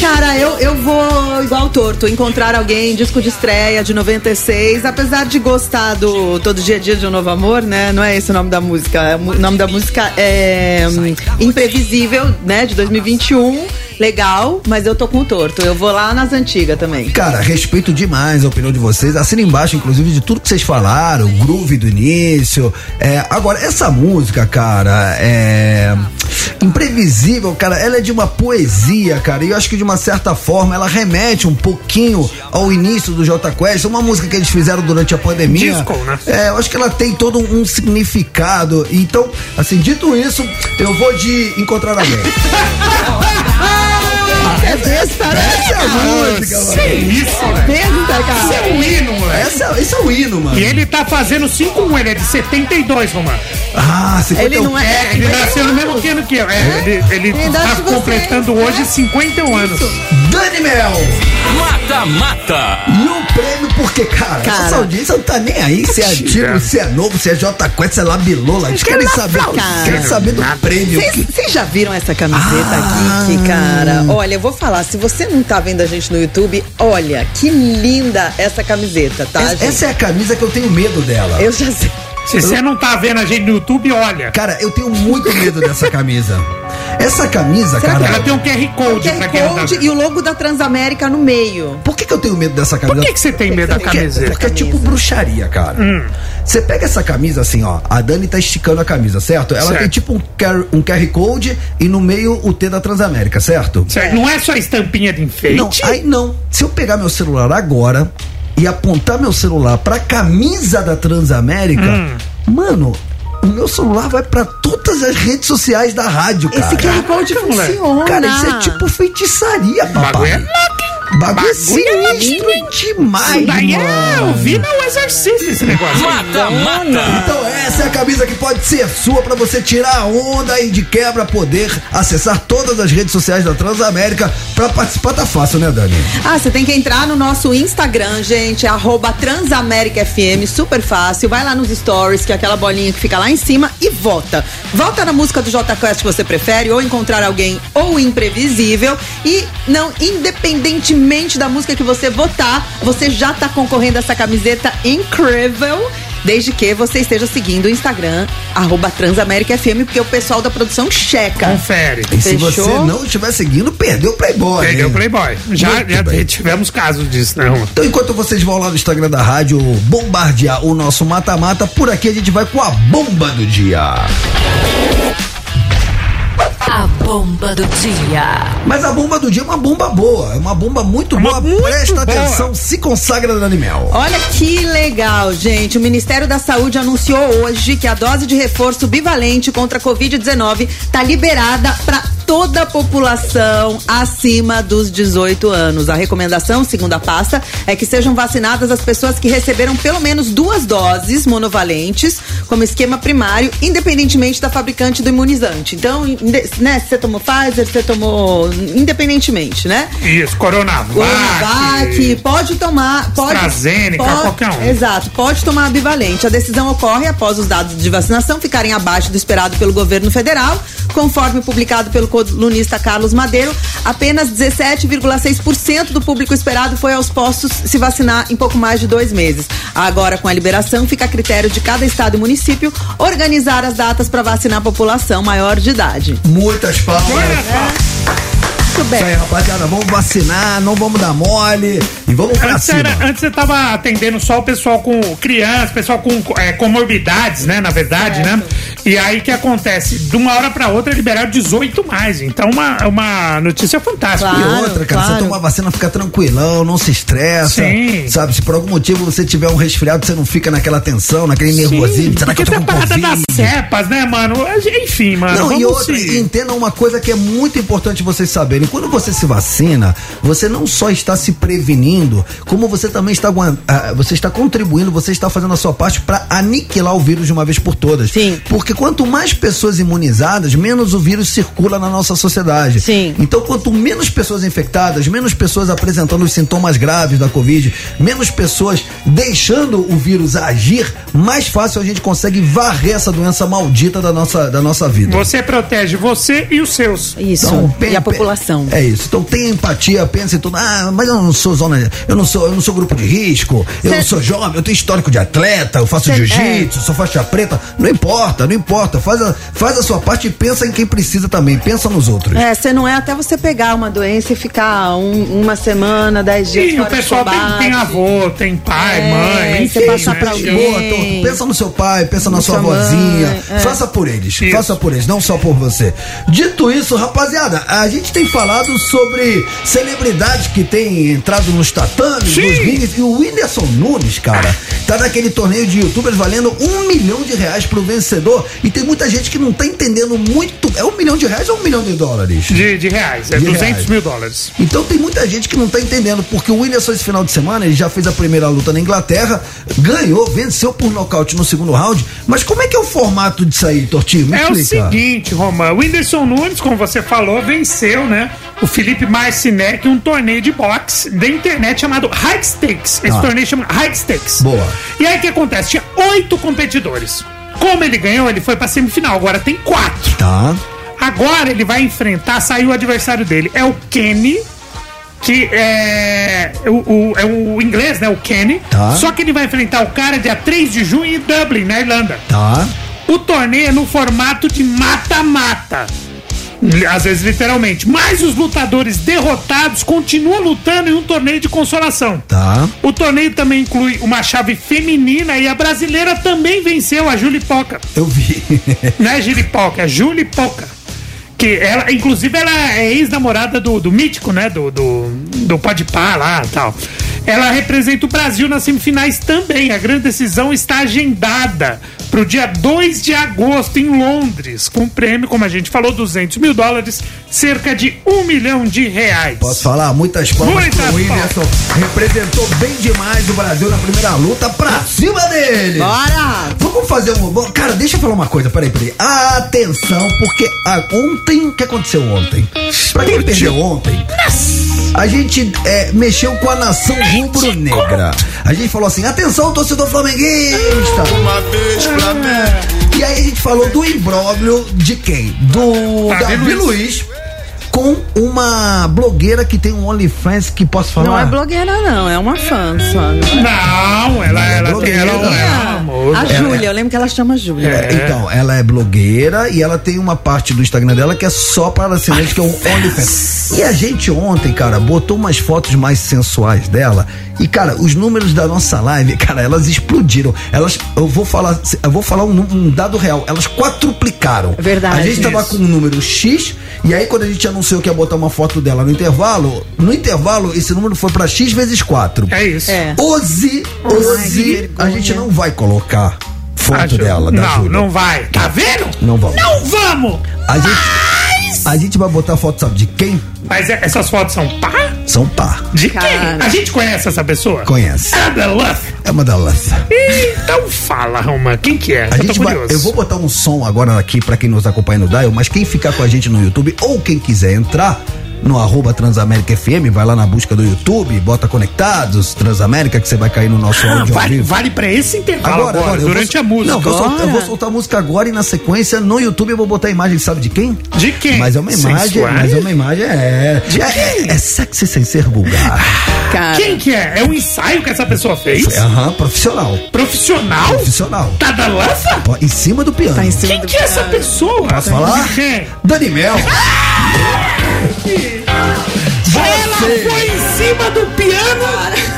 Cara, eu, eu vou igual torto, encontrar alguém, disco de estreia de 96, apesar de gostar do Todo Dia a Dia de um Novo Amor, né? Não é esse o nome da música. é O nome da música é hum, Imprevisível, né? De 2021. Legal, mas eu tô com o torto. Eu vou lá nas antigas também. Cara, respeito demais a opinião de vocês. Assina embaixo, inclusive, de tudo que vocês falaram, groove do início. É, agora, essa música, cara, é. Imprevisível, cara, ela é de uma poesia, cara, e eu acho que de uma certa forma ela remete um pouquinho ao início do J Quest, uma música que eles fizeram durante a pandemia. Disco, né? É, eu acho que ela tem todo um significado. Então, assim, dito isso, eu vou de encontrar alguém. (laughs) É besta, né? Essa é a música, Que mano. isso, É besta, Isso é cara. um hino, moleque. Essa, esse é o hino, mano. E ele tá fazendo 5-1, ele é de 72, Romano. Ah, 50 Ele não é. Ele nasceu no mesmo que ano que eu. É, ele tá completando hoje 51 anos. Dani Mel! Mata Mata. E o prêmio, porque, cara, Cara. essa audiência não tá nem aí se é antigo, se é novo, se é J Quest, se é Labilola. Eles querem saber, cara. querem saber do prêmio. Vocês vocês já viram essa camiseta Ah. aqui, que, cara? Olha, eu vou falar, se você não tá vendo a gente no YouTube, olha, que linda essa camiseta, tá, Essa, gente? essa é a camisa que eu tenho medo dela. Eu já sei. Se você não tá vendo a gente no YouTube, olha. Cara, eu tenho muito medo dessa camisa. Essa camisa, Será que cara. Ela tem um QR Code QR quem tá Code vendo. e o logo da Transamérica no meio. Por que, que eu tenho medo dessa camisa? Por que, que você tem medo da Porque, camiseta? porque é tipo bruxaria, cara. Hum. Você pega essa camisa assim, ó. A Dani tá esticando a camisa, certo? Ela Certo. tem tipo um QR, um QR Code e no meio o T da Transamérica, certo? Certo, Não é só estampinha de enfeite? Não, aí não. Se eu pegar meu celular agora e apontar meu celular pra camisa da Transamérica, Hum. mano, o meu celular vai pra todas as redes sociais da rádio, cara. Esse QR Code funciona. Cara, isso é tipo feitiçaria, bagulho é papai. Bagulho é Bagulho é sinistro demais, daí é. Eu mano. vi no exercício esse negócio. Mata, mata. Então essa é a camisa que pode ser sua pra você tirar a onda e de quebra poder acessar todas as redes sociais da Transamérica. Pra participar tá fácil, né, Dani? Ah, você tem que entrar no nosso Instagram, gente, é arroba Transamérica FM, super fácil. Vai lá nos stories, que é aquela bolinha que fica lá em cima, e vota. Vota na música do J Quest que você prefere, ou encontrar alguém ou imprevisível. E não, independentemente da música que você votar, você já tá concorrendo a essa camiseta incrível. Desde que você esteja seguindo o Instagram, arroba Transamérica FM, porque o pessoal da produção checa. Confere. E se Fechou? você não estiver seguindo, perdeu o Playboy. Perdeu o? Playboy. Já, já tivemos casos disso, né, Roma? Então, enquanto vocês vão lá no Instagram da rádio bombardear o nosso mata-mata, por aqui a gente vai com a bomba do dia. A bomba do dia. Mas a bomba do dia é uma bomba boa, é uma bomba muito Uma boa. muito Presta boa. atenção, se consagra Dani Mel. Olha que legal, gente. O Ministério da Saúde anunciou hoje que a dose de reforço bivalente contra a Covid-19 está liberada para toda a população acima dos 18 anos. A recomendação, segundo a pasta, é que sejam vacinadas as pessoas que receberam pelo menos duas doses monovalentes como esquema primário, independentemente da fabricante do imunizante. Então, né, se você tomou Pfizer, você tomou independentemente, né? Isso, Coronavac. Coronavac, pode tomar, pode. AstraZeneca, pode- qualquer um. Exato, pode tomar a bivalente. A decisão ocorre após os dados de vacinação ficarem abaixo do esperado pelo governo federal, conforme publicado pelo colunista Carlos Madeiro. Apenas 17,6% do público esperado foi aos postos se vacinar em pouco mais de dois meses. Agora, com a liberação, fica a critério de cada estado e município organizar as datas para vacinar a população maior de idade. Muitas palmas. Olha só. Muito Isso aí, bem. rapaziada, vamos vacinar, não vamos dar mole e vamos pra Antes, cima. era- antes você tava atendendo só o pessoal com crianças, pessoal com é, comorbidades, né? Na verdade, né? E aí o que acontece? De uma hora pra outra liberaram 18 mais. Então, uma, uma notícia fantástica. Claro. E outra, cara, claro. você toma a vacina, fica tranquilão, não se estressa. Sim. Sabe, se por algum motivo você tiver um resfriado, você não fica naquela tensão, naquele Sim, nervosismo. Será que eu tô com parada Covid? das cepas, né, mano? Enfim, mano. Não, e vamos outra, entendam uma coisa que é muito importante vocês saberem. Quando você se vacina, você não só está se prevenindo, como você também está, você está contribuindo, você está fazendo a sua parte para aniquilar o vírus de uma vez por todas. Sim. Porque quanto mais pessoas imunizadas, menos o vírus circula na nossa sociedade. Sim. Então, quanto menos pessoas infectadas, menos pessoas apresentando os sintomas graves da Covid, menos pessoas deixando o vírus agir, mais fácil a gente consegue varrer essa doença maldita da nossa, da nossa vida. Você protege você e os seus. Isso. Então, e a população. É isso. Então tenha empatia, pense em tudo. Ah, mas eu não sou zona. Eu não sou, eu não sou grupo de risco, eu Cê- não sou jovem, eu tenho histórico de atleta, eu faço Cê- jiu-jitsu, sou faixa preta. Não importa, não importa. Faz a, faz a sua parte e pensa em quem precisa também. Pensa nos outros. É, você não é até você pegar uma doença e ficar um- uma semana, dez dias E o pessoal tem, tem avô, tem pai, É, mãe, você enfim. passar né? pra alguém. Boa, então, pensa no seu pai, pensa na Na sua sua vozinha. mãe, é. Faça por eles, Isso. faça por eles, não só por você. Dito isso, rapaziada, a gente tem falado sobre celebridades que têm entrado nos tatames, Sim. nos rings. E o Whindersson Nunes, cara, tá naquele torneio de youtubers valendo um milhão de reais pro vencedor. E tem muita gente que não tá entendendo muito. É um milhão de reais ou um milhão de dólares? De, de reais, é De 200 reais. mil dólares. Então tem muita gente que não tá entendendo, porque o Whindersson esse final de semana, ele já fez a primeira luta na Inglaterra, ganhou, venceu por nocaute no segundo round, mas como é que é o formato disso aí, Tortinho? Me É o explica. seguinte, Romão. O Whindersson Nunes, como você falou, venceu, né? O Felipe Marcinec, um torneio de boxe da internet chamado High Stakes. Esse Ah. torneio chama High Stakes. Boa. E aí o que acontece? Tinha oito competidores. Como ele ganhou, ele foi pra semifinal. Agora tem quatro. Tá. Agora ele vai enfrentar, saiu o adversário dele. É o Kenny. Que é o, o- é o inglês, né? O Kenny. Tá. Só que ele vai enfrentar o cara dia 3 de junho em Dublin, na Irlanda. Tá. O torneio é no formato de mata-mata. Às vezes, literalmente. Mas os lutadores derrotados continuam lutando em um torneio de consolação. Tá. O torneio também inclui uma chave feminina e a brasileira também venceu a Julipoca. Eu vi. (laughs) Não é Gilipoca, é Julipoca. Que ela, inclusive, ela é ex-namorada do, do mítico, né? Do, do, do Podpah lá e tal. Ela representa o Brasil nas semifinais também. A grande decisão está agendada para o dia 2 de agosto em Londres, com um prêmio, como a gente falou, 200 mil dólares, cerca de um milhão de reais. Posso falar? Muitas palmas Muitas pro Whindersson. Representou bem demais o Brasil na primeira luta pra cima dele. Bora! Vamos fazer um. Cara, deixa eu falar uma coisa, peraí, peraí. Atenção, porque ah, ontem. O que aconteceu ontem? Pra quem perdeu ontem, a gente é, mexeu com a nação rubro-negra. A gente falou assim: atenção, torcedor flamenguista. Uma vez pra mim. E aí a gente falou do imbróglio de quem? Do Davi Davi Luiz. Luiz. Com uma blogueira que tem um OnlyFans que posso falar. Não é blogueira, não, é uma fã só. não Júlia, eu lembro que ela chama Júlia. É, Então, ela é blogueira e ela tem uma parte do Instagram dela que é só para assinantes, que é o OnlyFans. E a gente ontem, cara, botou umas fotos mais sensuais dela. E, cara, os números da nossa live, (laughs) cara, elas explodiram. Elas, eu vou falar, eu vou falar um, um dado real. Elas quadruplicaram. É verdade. A gente tava com um número X, e aí quando a gente anunciou que ia botar uma foto dela no intervalo, no intervalo esse número foi pra X vezes 4. É isso. É. Hoje, Ai, que hoje, vergonha. a gente não vai colocar foto A Ju- dela, da Não, Júlia. não vai. Tá vendo? Não vamos. Não vamos! A gente, a gente vai botar foto, sabe de quem? Mas é- essas fotos são pá? São pá. De Cara. quem? A gente conhece essa pessoa? Conhece. É da Luff. É uma delas. Então fala, Roma. Quem que é? A eu gente tô vai, curioso. eu vou botar um som agora aqui pra quem nos acompanha no Dial, mas quem ficar com a gente no YouTube ou quem quiser entrar no arroba Transamérica FM, vai lá na busca do YouTube, bota conectados, Transamérica, que você vai cair no nosso Ah, áudio ao vale, vivo. vale pra esse intervalo agora, eu vou durante sol- a música. Não, vou soltar, eu vou Agora? soltar a música agora e na sequência no YouTube eu vou botar a imagem, sabe de quem? De quem? Mas é uma imagem, Sensuais? mas é uma imagem, é. De é, quem? é sexy sem ser vulgar. Cara, Quem que é? É um ensaio que essa pessoa fez? Aham, profissional. Profissional? Profissional. Tá da lança? Em cima do piano. Tá em cima Quem do que é essa piano. pessoa? Posso falar? De quem? Dani Mel. Ela foi em cima do piano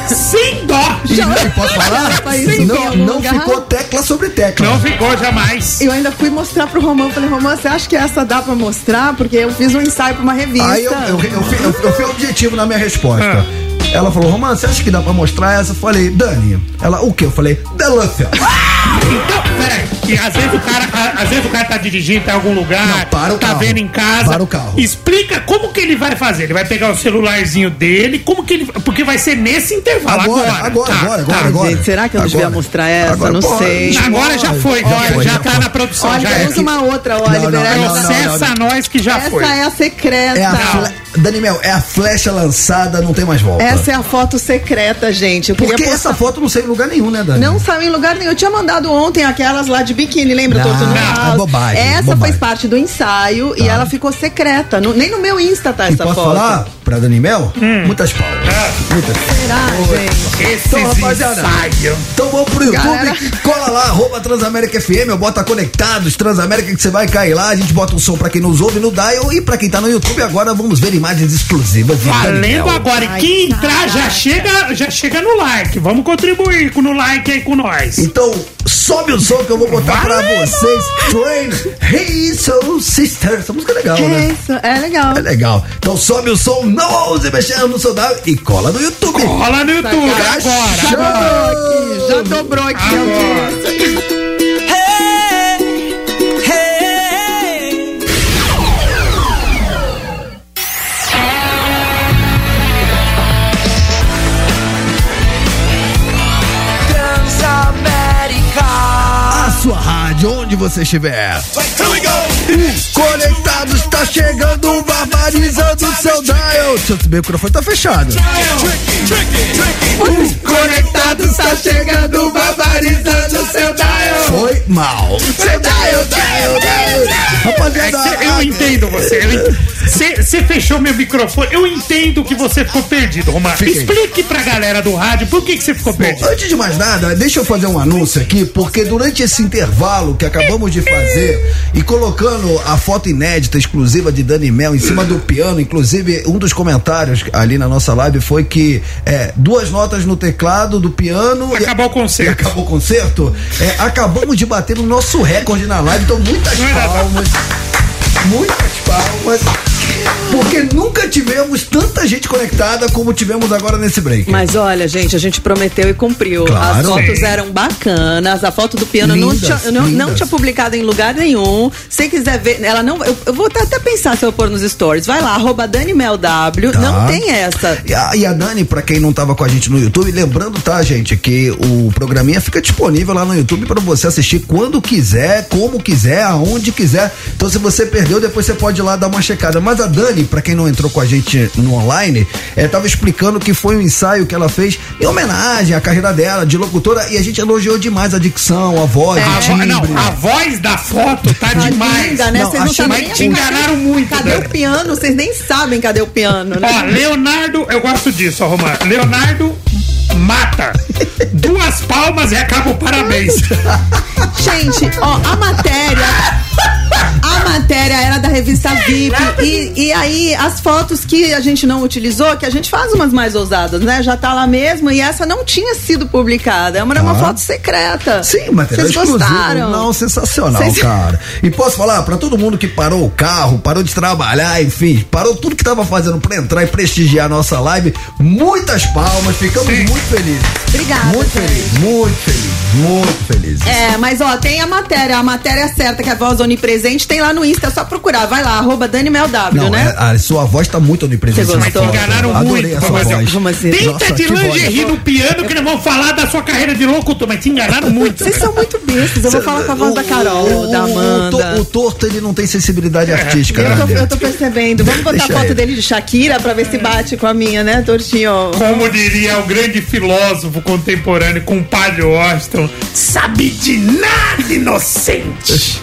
sem dó. E, e posso falar? Faz isso em Não, não ficou tecla sobre tecla. Não ficou jamais. Eu ainda fui mostrar pro Romão. Falei, Romão, você acha que essa dá pra mostrar? Porque eu fiz um ensaio pra uma revista. Aí eu, eu, eu, fui- eu, eu fui objetivo na minha resposta. Ela falou, Romano, você acha que dá pra mostrar essa? Eu falei, Dani. Ela, o quê? Eu falei, Delância. Então, peraí, que às vezes o cara, a- às vezes o cara tá dirigindo em algum lugar, Não, para o tá carro. vendo em casa. Para o carro. Explica como que ele vai fazer. Ele vai pegar o celularzinho dele, como que ele. Porque vai ser nesse intervalo Agora, agora. agora, Tá, agora, tá. agora, agora. gente, será que eu não Agora. devia mostrar essa? Agora, Não sei. Agora já foi, Já foi, já já tá foi. na produção. Olha, já é. usa uma outra, essa não, Processa nós que já essa foi. é a secreta. É a fle... Dani Mel, é a flecha lançada, não tem mais volta. Essa é a foto secreta, gente. Eu Porque postar- essa foto não saiu em lugar nenhum, né, Dani? Não saiu em lugar nenhum. Eu tinha mandado ontem aquelas lá de biquíni, lembra? Não, Torto no é House? bobagem, Essa bobagem. faz parte do ensaio e ela ficou secreta. No- nem no meu Insta tá E essa posso foto. falar pra Dani Mel? Hum. Muitas palmas. Muitas Será, gente? Esses Então, rapaziada. ensaios. Então vamos pro YouTube, Galera. cola lá, arroba Transamérica FM, eu bota conectados, Transamérica que você vai cair lá, a gente bota um som pra quem nos ouve no Dial e pra quem tá no YouTube agora vamos ver imagens exclusivas de Valendo Daniel. agora. E Ai, quem entrar já chega, já chega no like. Vamos contribuir com no like aí com nós. Então, sobe o som que eu vou botar pra vocês. Train, Hey Soul Sister. Essa música é legal, É né? isso, é legal. É legal. Então sobe o som, não ouse mexer no dial e cola no YouTube. Rola no YouTube agora. Show! Aqui, já dobrou aqui Agora. Onde você estiver. Conectado está chegando, barbarizando o seu dial. Deixa eu saber, o microfone tá fechado. Conectado está chegando, barbarizando o seu dial. Foi, mal. Você tá, eu tá, eu tá, eu tá. Rapaziada, É eu entendo você. Você fechou meu microfone. Eu entendo que você ficou perdido. Fiquei. Explique pra galera do rádio por que você ficou perdido. Antes de mais nada, deixa eu fazer um anúncio aqui, porque durante esse intervalo que acabamos de fazer e colocando a foto inédita exclusiva de Dani Mel em cima do piano, inclusive um dos comentários ali na nossa live foi que é, duas notas no teclado do piano Acabou o e concerto. acabou o concerto. É, acabamos de bater no nosso recorde na live, então muitas era- palmas. Muitas palmas. Porque nunca tivemos tanta gente conectada como tivemos agora nesse break. Mas olha, gente, a gente prometeu e cumpriu. Claro. As fotos Sim. eram bacanas. A foto do piano não Lindas, tinha, não, não tinha publicado em lugar nenhum. Se quiser ver, ela não. Eu, eu vou até, pensar se eu pôr nos stories. Vai lá, arroba DanimelW. Tá. Não tem essa. E a, e a Dani, pra quem não tava com a gente no YouTube, lembrando, tá, gente, que o programinha fica disponível lá no YouTube pra você assistir quando quiser, como quiser, aonde quiser. Então, se você perdeu, depois você pode ir lá dar uma checada. Mas a Dani, pra quem não entrou com a gente no online, é, tava explicando que foi um ensaio que ela fez em homenagem à carreira dela de locutora e a gente elogiou demais a dicção, a voz, A o timbre. não, a voz da foto tá, Tá demais. linda, né? Não, Vocês não achei- sabem Mas te enganaram muito, Cadê Dani. o piano? Vocês nem sabem cadê o piano, né? Ó, Leonardo, eu gosto disso, ó, Romano. Leonardo mata. Duas palmas e acaba o parabéns. Gente, ó, a matéria. A matéria era da revista VIP. E, e aí, as fotos que a gente não utilizou, que a gente faz umas mais ousadas, né? Já tá lá mesmo. E essa não tinha sido publicada. É uma, era uma foto secreta. Sim, material Vocês gostaram? Não, sensacional, Vocês- cara. E posso falar, pra todo mundo que parou o carro, parou de trabalhar, enfim, parou tudo que tava fazendo pra entrar e prestigiar a nossa live, muitas palmas, ficamos Sim. muito felizes. Obrigada, Muito felizes, muito felizes, muito felizes. É, mas ó, tem a matéria, a matéria certa, que é a voz onipresente, tem lá no Insta, é só procurar. Vai lá, arroba Não, né? é- a sua voz tá muito onipresente. Você gostou? Enganaram Adorei muito, a sua voz. Como assim? Tenta Nossa, de lingerie no piano que nós vamos falar da sua carreira de locutor, mas te enganaram (laughs) muito. Vocês são muito bestas. Eu vou falar com a voz da Carol, O- da o- Amanda. O, o torto, ele não tem sensibilidade artística, Eu né? tô, eu tô percebendo. Vamos botar Deixa a foto ele. dele de Shakira pra ver se bate com a minha, né, Tortinho? Como diria o grande filósofo contemporâneo, compadre Washington, sabe de nada, inocente.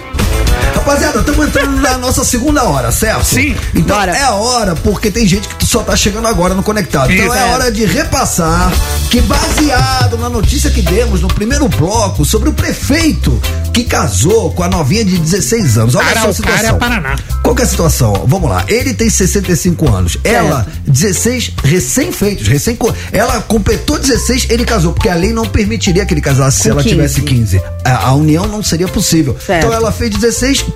Rapaziada, estamos entrando na nossa segunda hora, certo? Sim. Então Bora. é a hora, porque tem gente que só tá chegando agora no Conectado. Então Isso. é hora de repassar que, baseado na notícia que demos no primeiro bloco sobre o prefeito que casou com a novinha de 16 anos. Olha só a Araucária, situação. Paraná. Qual que é a situação? Vamos lá. Ele tem 65 anos. Ela, 16 recém-feitos. Recém ela completou 16, ele casou, porque a lei não permitiria que ele casasse se Com ela 15. tivesse 15. A, a união não seria possível. Certo. Então ela fez 16,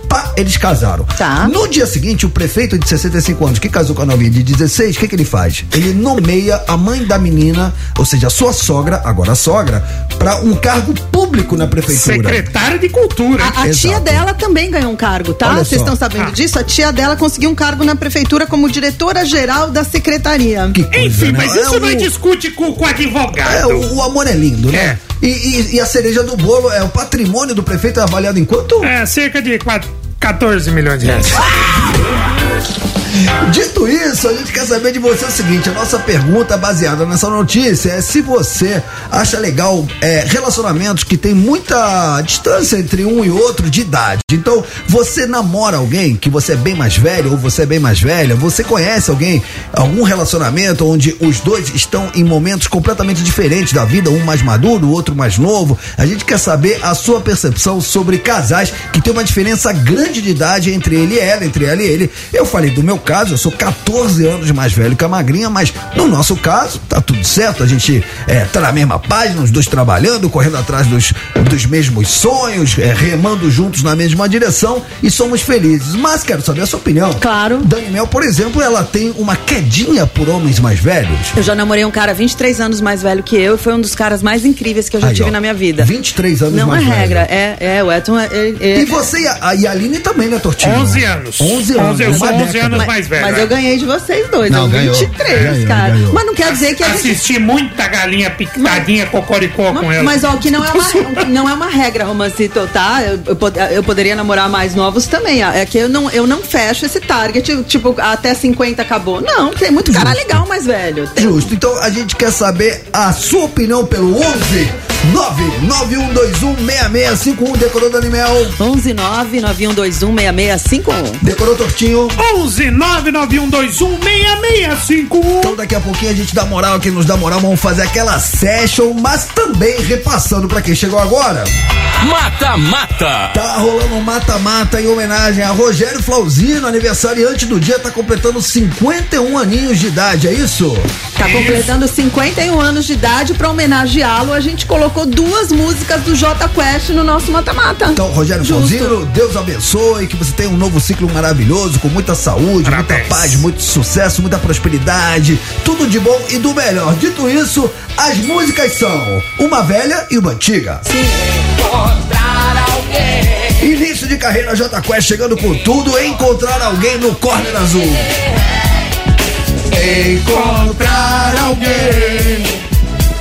pá, eles casaram. Tá. No dia seguinte, o prefeito de 65 anos, que casou com a novinha de 16, o que, que ele faz? Ele nomeia a mãe da menina, ou seja, a sua sogra, agora a sogra, pra um cargo público na prefeitura. Secretário de Cultura. A, a tia dela também ganhou um cargo, tá? Vocês estão sabendo Ah. disso? A tia dela conseguiu um cargo na prefeitura como diretora-geral da secretaria. Que coisa, Enfim, né? mas É isso o- não discute com, com o advogado. É, o, o amor é lindo, né? É. E, e- e a cereja do bolo é o patrimônio do prefeito é avaliado em quanto? É, cerca de quatro- 14 milhões de reais. Dito isso, a gente quer saber de você o seguinte: a nossa pergunta baseada nessa notícia é se você acha legal é, relacionamentos que tem muita distância entre um e outro de idade. Então, você namora alguém que você é bem mais velho ou você é bem mais velha, você conhece alguém, algum relacionamento onde os dois estão em momentos completamente diferentes da vida, um mais maduro, o outro mais novo. A gente quer saber a sua percepção sobre casais que tem uma diferença grande de idade entre ele e ela, entre ela e ele. Eu falei do meu caso, eu sou 14 anos mais velho que a Magrinha, mas no nosso caso, tá tudo certo, a gente é, tá na mesma página, os dois trabalhando, correndo atrás dos, dos mesmos sonhos, é, remando juntos na mesma direção e somos felizes. Mas quero saber a sua opinião. Claro. Dani Mel, por exemplo, ela tem uma quedinha por homens mais velhos. Eu já namorei um cara 23 anos mais velho que eu e foi um dos caras mais incríveis que eu já Aí, tive ó, na minha vida. 23 anos Não mais é velho. regra, é, é, o Edson é, é- E você e a, e a Aline também, né, Tortinho? 11 anos. 11 anos. 11, eu sou uma 11 década. anos mas, mais velho. mas é. eu ganhei de vocês dois, Não, eu ganhou. 23, Ganhou, cara. ganhou. Mas não quer dizer que a gente Assisti muita galinha picadinha, cocoricó com ela. Mas ó, que não é uma, não é uma regra, Romancito, tá? Eu, eu, eu poderia namorar mais novos também. É que eu não, eu não fecho esse target, tipo, até 50 acabou. Não, tem muito cara legal mais velho. Tem- Justo. Então a gente quer saber a sua opinião pelo 11 991216651, decorou Daniel. 11991216651. Decorou Tortinho. 11991216651. Então daqui a pouquinho a gente dá moral, quem nos dá moral, vamos fazer aquela session, mas também repassando pra quem chegou agora. Mata Mata. Tá rolando um mata-mata em homenagem a Rogério Flauzino, aniversariante do dia, tá completando 51 aninhos de idade, é isso? Tá completando 51 anos de idade pra homenageá-lo. A gente colocou duas músicas do J Quest no nosso mata-mata. Então, Rogério. Flauzino, Deus abençoe, que você tenha um novo ciclo maravilhoso, com muita saúde, muita Parabéns. paz, muito sucesso, muita prosperidade, tudo de bom e do melhor. Dito isso, as músicas são uma velha e uma antiga. Início de carreira J Quest chegando com tudo, encontrar alguém no corner azul. Encontrar alguém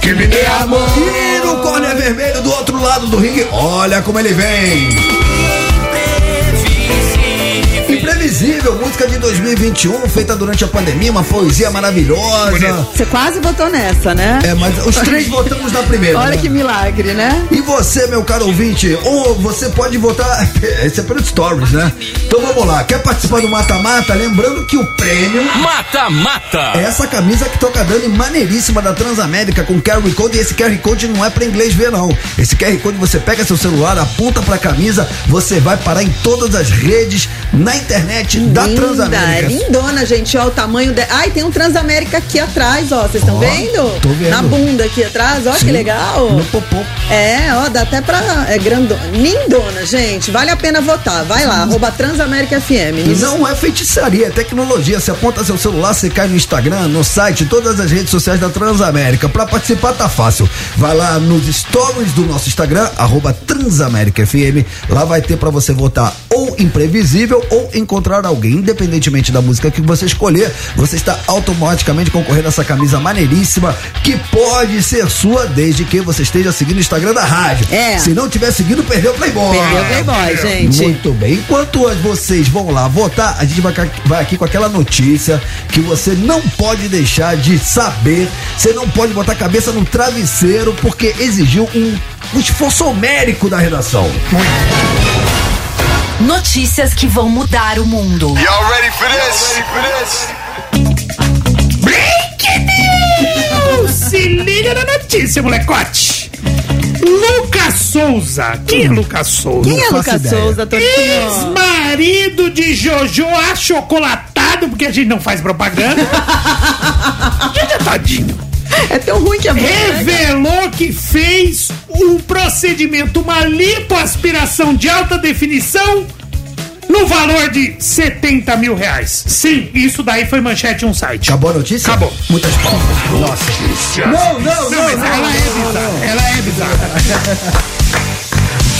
que me dê amor. No corner vermelho do outro lado do ringue, olha como ele vem. Imprevisível, música de 2021, feita durante a pandemia, uma poesia maravilhosa. Você quase votou nessa, né? É, mas os (laughs) três votamos na primeira. Olha né? que milagre, né? E você, meu caro ouvinte, ou você pode votar. (laughs) Esse é pelo Stories, né? Então vamos lá. Quer participar do Mata-Mata? Lembrando que o prêmio Mata Mata. é essa camisa que toca Dani maneiríssima da Transamérica com QR Code. E esse QR Code não é pra inglês ver, não. Esse QR Code você pega seu celular, aponta pra camisa, você vai parar em todas as redes, na internet da Linda, é Transamérica. lindona, gente. Ó, o tamanho dela. Ai, tem um Transamérica aqui atrás, ó. Vocês estão vendo? tô vendo. Na bunda aqui atrás, ó, que Sim, legal. No popô. É, ó, dá até pra. É grandona. Lindona, gente. Vale a pena votar. Vai lá, arroba Transamérica FM. Não é feitiçaria, é tecnologia. Você aponta seu celular, você cai no Instagram, no site, todas as redes sociais da Transamérica. Pra participar tá fácil. Vai lá nos stories do nosso Instagram, arroba Transamérica FM. Lá vai ter pra você votar ou imprevisível ou encontrar alguém. Independentemente da música que você escolher, você está automaticamente concorrendo a essa camisa maneiríssima que pode ser sua desde que você esteja seguindo o Instagram da rádio. É. Se não tiver seguido, perdeu o Playboy. Perdeu o Playboy, gente. Muito bem. Enquanto vocês vão lá votar, a gente vai, aqui com aquela notícia que você não pode deixar de saber. Você não pode botar a cabeça no travesseiro porque exigiu um, um esforço homérico da redação. Notícias que vão mudar o mundo. Y'all ready for this? Ready for this? Se liga na notícia, molecote. Lucas Souza. Quem é Lucas Souza? Quem é Lucas. Souza? Ex-marido de Jojo achocolatado, porque a gente não faz propaganda. (laughs) é tadinho. É tão ruim que é bom. né? Revelou que fez um procedimento, uma lipoaspiração de alta definição no valor de 70 mil reais. Sim, isso daí foi manchete em um site. Acabou a notícia? Acabou. Muitas palmas. Nossa. Não, não, Não, mas ela é bizarra. Ela é bizarra.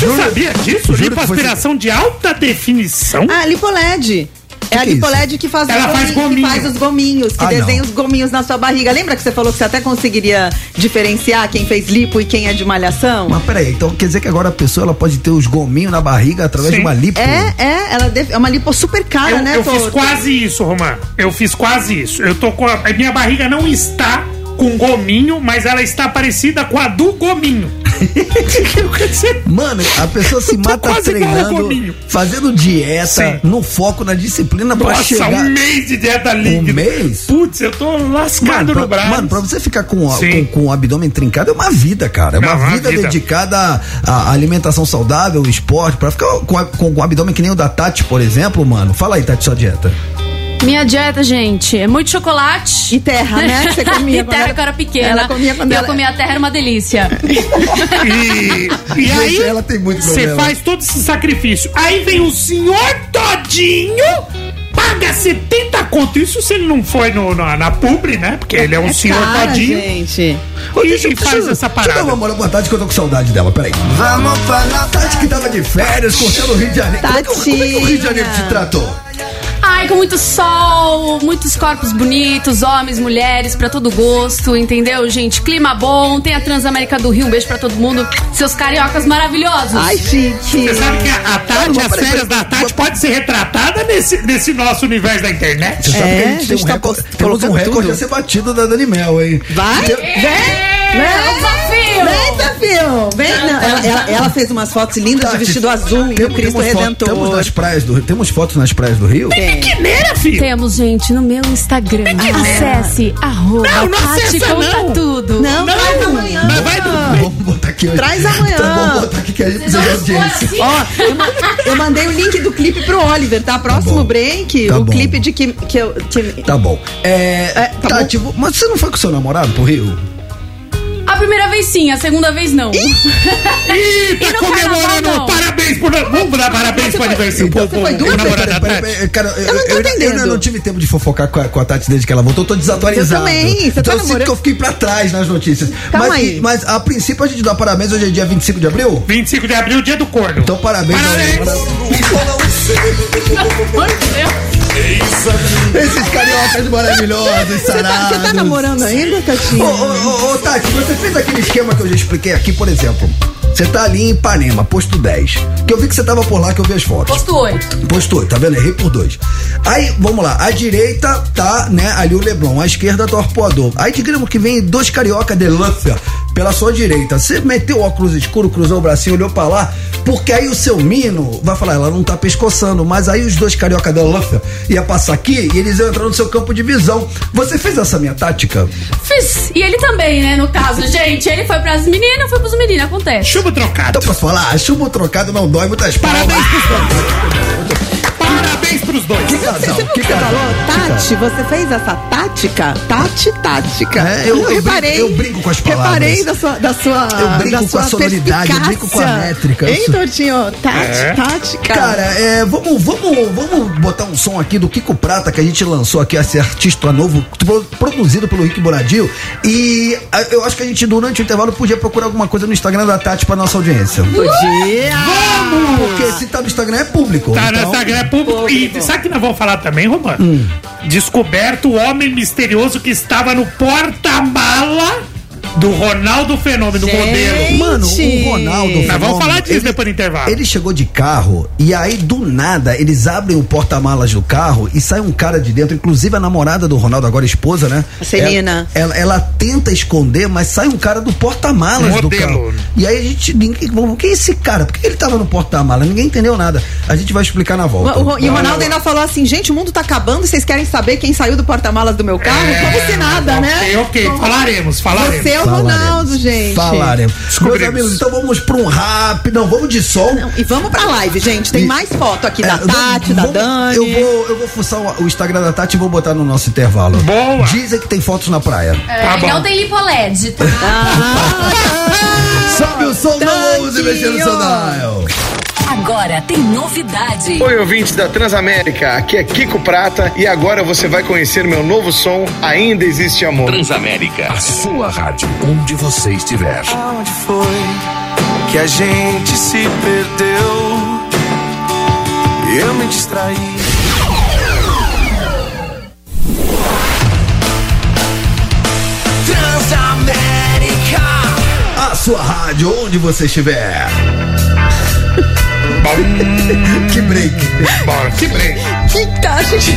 Você sabia disso? juro Lipoaspiração de alta definição? Ah, Lipoled. É a que é? Lipoled que faz, Ela os faz gominhos, que gominho. faz os gominhos, que Ah, desenha não. os gominhos na sua barriga. Lembra que você falou que você até conseguiria diferenciar quem fez lipo e quem é de malhação? Mas peraí, então quer dizer que agora a pessoa ela pode ter os gominhos na barriga através Sim. de uma lipo? É, é, ela def- é uma lipo super cara, Eu, né, eu fiz quase isso, Romã. Eu fiz quase isso. Eu tô com a minha barriga não está com gominho, mas ela está parecida com a do gominho. (laughs) Mano, a pessoa se mata treinando, fazendo dieta, Sim. no foco, na disciplina pra Nossa, chegar. um mês de dieta líquida. mês? Putz, eu tô lascado Mano pra, no braço. mano, pra você ficar com, com, com o abdômen trincado é uma vida, cara. É uma, Não, é vida, vida. dedicada à alimentação saudável, esporte, pra ficar com, com, com o abdômen que nem o da Tati, por exemplo, mano. Fala aí, Tati, sua dieta. Minha dieta, gente, é muito chocolate. E terra, né? (laughs) Você comia e terra era- que eu era pequena. Ela comia quando e ela- eu comia terra, era uma delícia. (laughs) E, e Gente, aí, ela tem muito você faz todo esse sacrifício. Aí vem o senhor todinho, paga 70 conto. Isso se ele não foi no, na, na publi, né? Porque ele é um É senhor cara, todinho. gente. E, e faz essa Deixa eu dar parada. uma tarde que eu tô com saudade dela, peraí. Vamos falar. Tati que tava de férias, curtindo o Rio de Janeiro. Como é, que, como é que o Rio de Janeiro te tratou? Ai, com muito sol, muitos corpos bonitos, homens, mulheres, pra todo gosto, entendeu, gente? Clima bom, tem a Transamérica do Rio, um beijo pra todo mundo. Seus cariocas maravilhosos. Ai, chique. Você sabe que a, a Tati, as férias da Tati pode ser retratada nesse, nesse nosso universo da internet? Você sabe É, que a a gente tem gente um tá recorde, temos um colocando recorde tudo. a ser batido da Dani Mel, hein? Vai? Tem- Vem! É ela, fez umas fotos lindas de Tati, vestido azul e o Cristo Redentor. temos nas praias do Rio. Temos fotos nas praias do Rio? Tem. Pequeneira, filho. Temos, gente, no meu Instagram. Acesse arroba Não, não Tati acessa, conta não. tudo. Não, traz amanhã. Mas vai do... Vamos botar aqui hoje. Traz amanhã. Então vamos botar aqui que a gente precisa de audiência. Ó, eu, eu mandei o link do clipe pro Oliver, tá? Próximo bom. break, Tá o bom. clipe de que, que eu. que- Tá bom. É, É, tá Tati, vo- mas você não foi com seu namorado pro Rio? A primeira vez sim, a segunda vez não. Ih, (laughs) tá no comemorando. carnaval. Parabéns por. Vamos dar parabéns pro aniversário. Da Tati. peraí, cara, eu, não tô eu- eu entendendo. não tive tempo de fofocar com a, com a Tati desde que ela voltou, eu tô desatualizado. Eu também, você então tá eu sinto namorando- que eu fiquei pra trás nas notícias. Calma mas, aí. mas a princípio a gente dá parabéns, hoje é dia 25 de abril? 25 de abril, dia do corno. Então parabéns. Parabéns. Esses cariocas maravilhosos, Você tá, sarados. você tá namorando ainda, Ô, Tatinha? ô, ô, ô, Tati, você fez aquele esquema que eu já expliquei aqui, por exemplo. Você tá ali em Ipanema, posto 10. Que eu vi que você tava por lá, que eu vi as fotos. Posto 8. Posto 8, tá vendo? Errei por dois. Aí, vamos lá. À direita tá, né, ali o Leblon. À esquerda tá o Arpoador. Aí, digamos que vem dois carioca de Lúcia pela sua direita. Você meteu o óculos escuro, cruzou o bracinho, olhou pra lá, porque aí o seu Mino vai falar, ela não tá pescoçando, mas aí os dois carioca de Lúcia ia passar aqui e eles iam entrar no seu campo de visão. Você fez essa minha tática? Fiz. E ele também, né, no caso, (laughs) gente. Ele foi pras meninas, fui pros meninos, acontece. Chumbo trocado. Então, posso falar? Chumbo trocado não dói muitas palmas. Parabéns. (laughs) Parabéns pros dois. Que casal, que Você casal. falou, Tati, você fez essa tática? Tati, tática. É, eu- eu reparei. brinco- eu brinco com as palavras. Reparei da sua. Da sua Eu brinco da com a sua sonoridade, eu brinco com a métrica. Hein, sou- Tortinho? Tati, É. tática. Cara, é, vamos, vamos, vamos botar um som aqui do Kiko Prata que a gente lançou aqui, esse artista novo, pro- produzido pelo Rick Bonadio. E eu acho que a gente, durante o intervalo, podia procurar alguma coisa no Instagram da Tati pra nossa audiência. Podia. Porque se tá no Instagram é público. Tá no então- Instagram é público. E sabe o que nós vamos falar também, Romano? Hum. Descoberto o homem misterioso que estava no porta-mala do Ronaldo Fenômeno, Gente. modelo. Mano, o Ronaldo. Nós vamos Fenômeno, falar disso ele- depois do intervalo. Ele chegou de carro e aí do nada eles abrem o porta-malas do carro e sai um cara de dentro, inclusive a namorada do Ronaldo, agora esposa, né? A Celina. Ela, ela, ela tenta esconder, mas sai um cara do porta-malas do carro. E aí a gente. ninguém- bom, Quem é esse cara? Por que ele tava no porta-malas? Ninguém entendeu nada. A gente vai explicar na volta. O- o- e o Ronaldo ainda falou assim: gente, o mundo tá acabando, vocês querem saber quem saiu do porta-malas do meu carro? É, Como se nada, ok, né? Ok, Como- falaremos, falaremos. Você é o Ronaldo, gente. Falaremos. Meus amigos, então vamos pra um rap. Não, vamos de som. Não, e vamos pra live, gente. Tem E- mais foto aqui É, da vamos- Tati, da vamos- Dani. Eu vou, eu vou fuçar o, o Instagram da Tati e vou botar no nosso intervalo. Boa. Dizem que tem fotos na praia. Tá e bom. não tem lipoled, tá? (laughs) Sobe o som da Tantinho. luz e mexendo no seu dial. Agora tem novidade. Oi, ouvintes da Transamérica, aqui é Kiko Prata e agora você vai conhecer meu novo som, Ainda Existe Amor. Transamérica, a sua rádio, onde você estiver. Onde foi que a gente se perdeu? Eu me distraí. Transamérica. A sua rádio, onde você estiver. (laughs) que break. Bora, que break. Que tá, gente?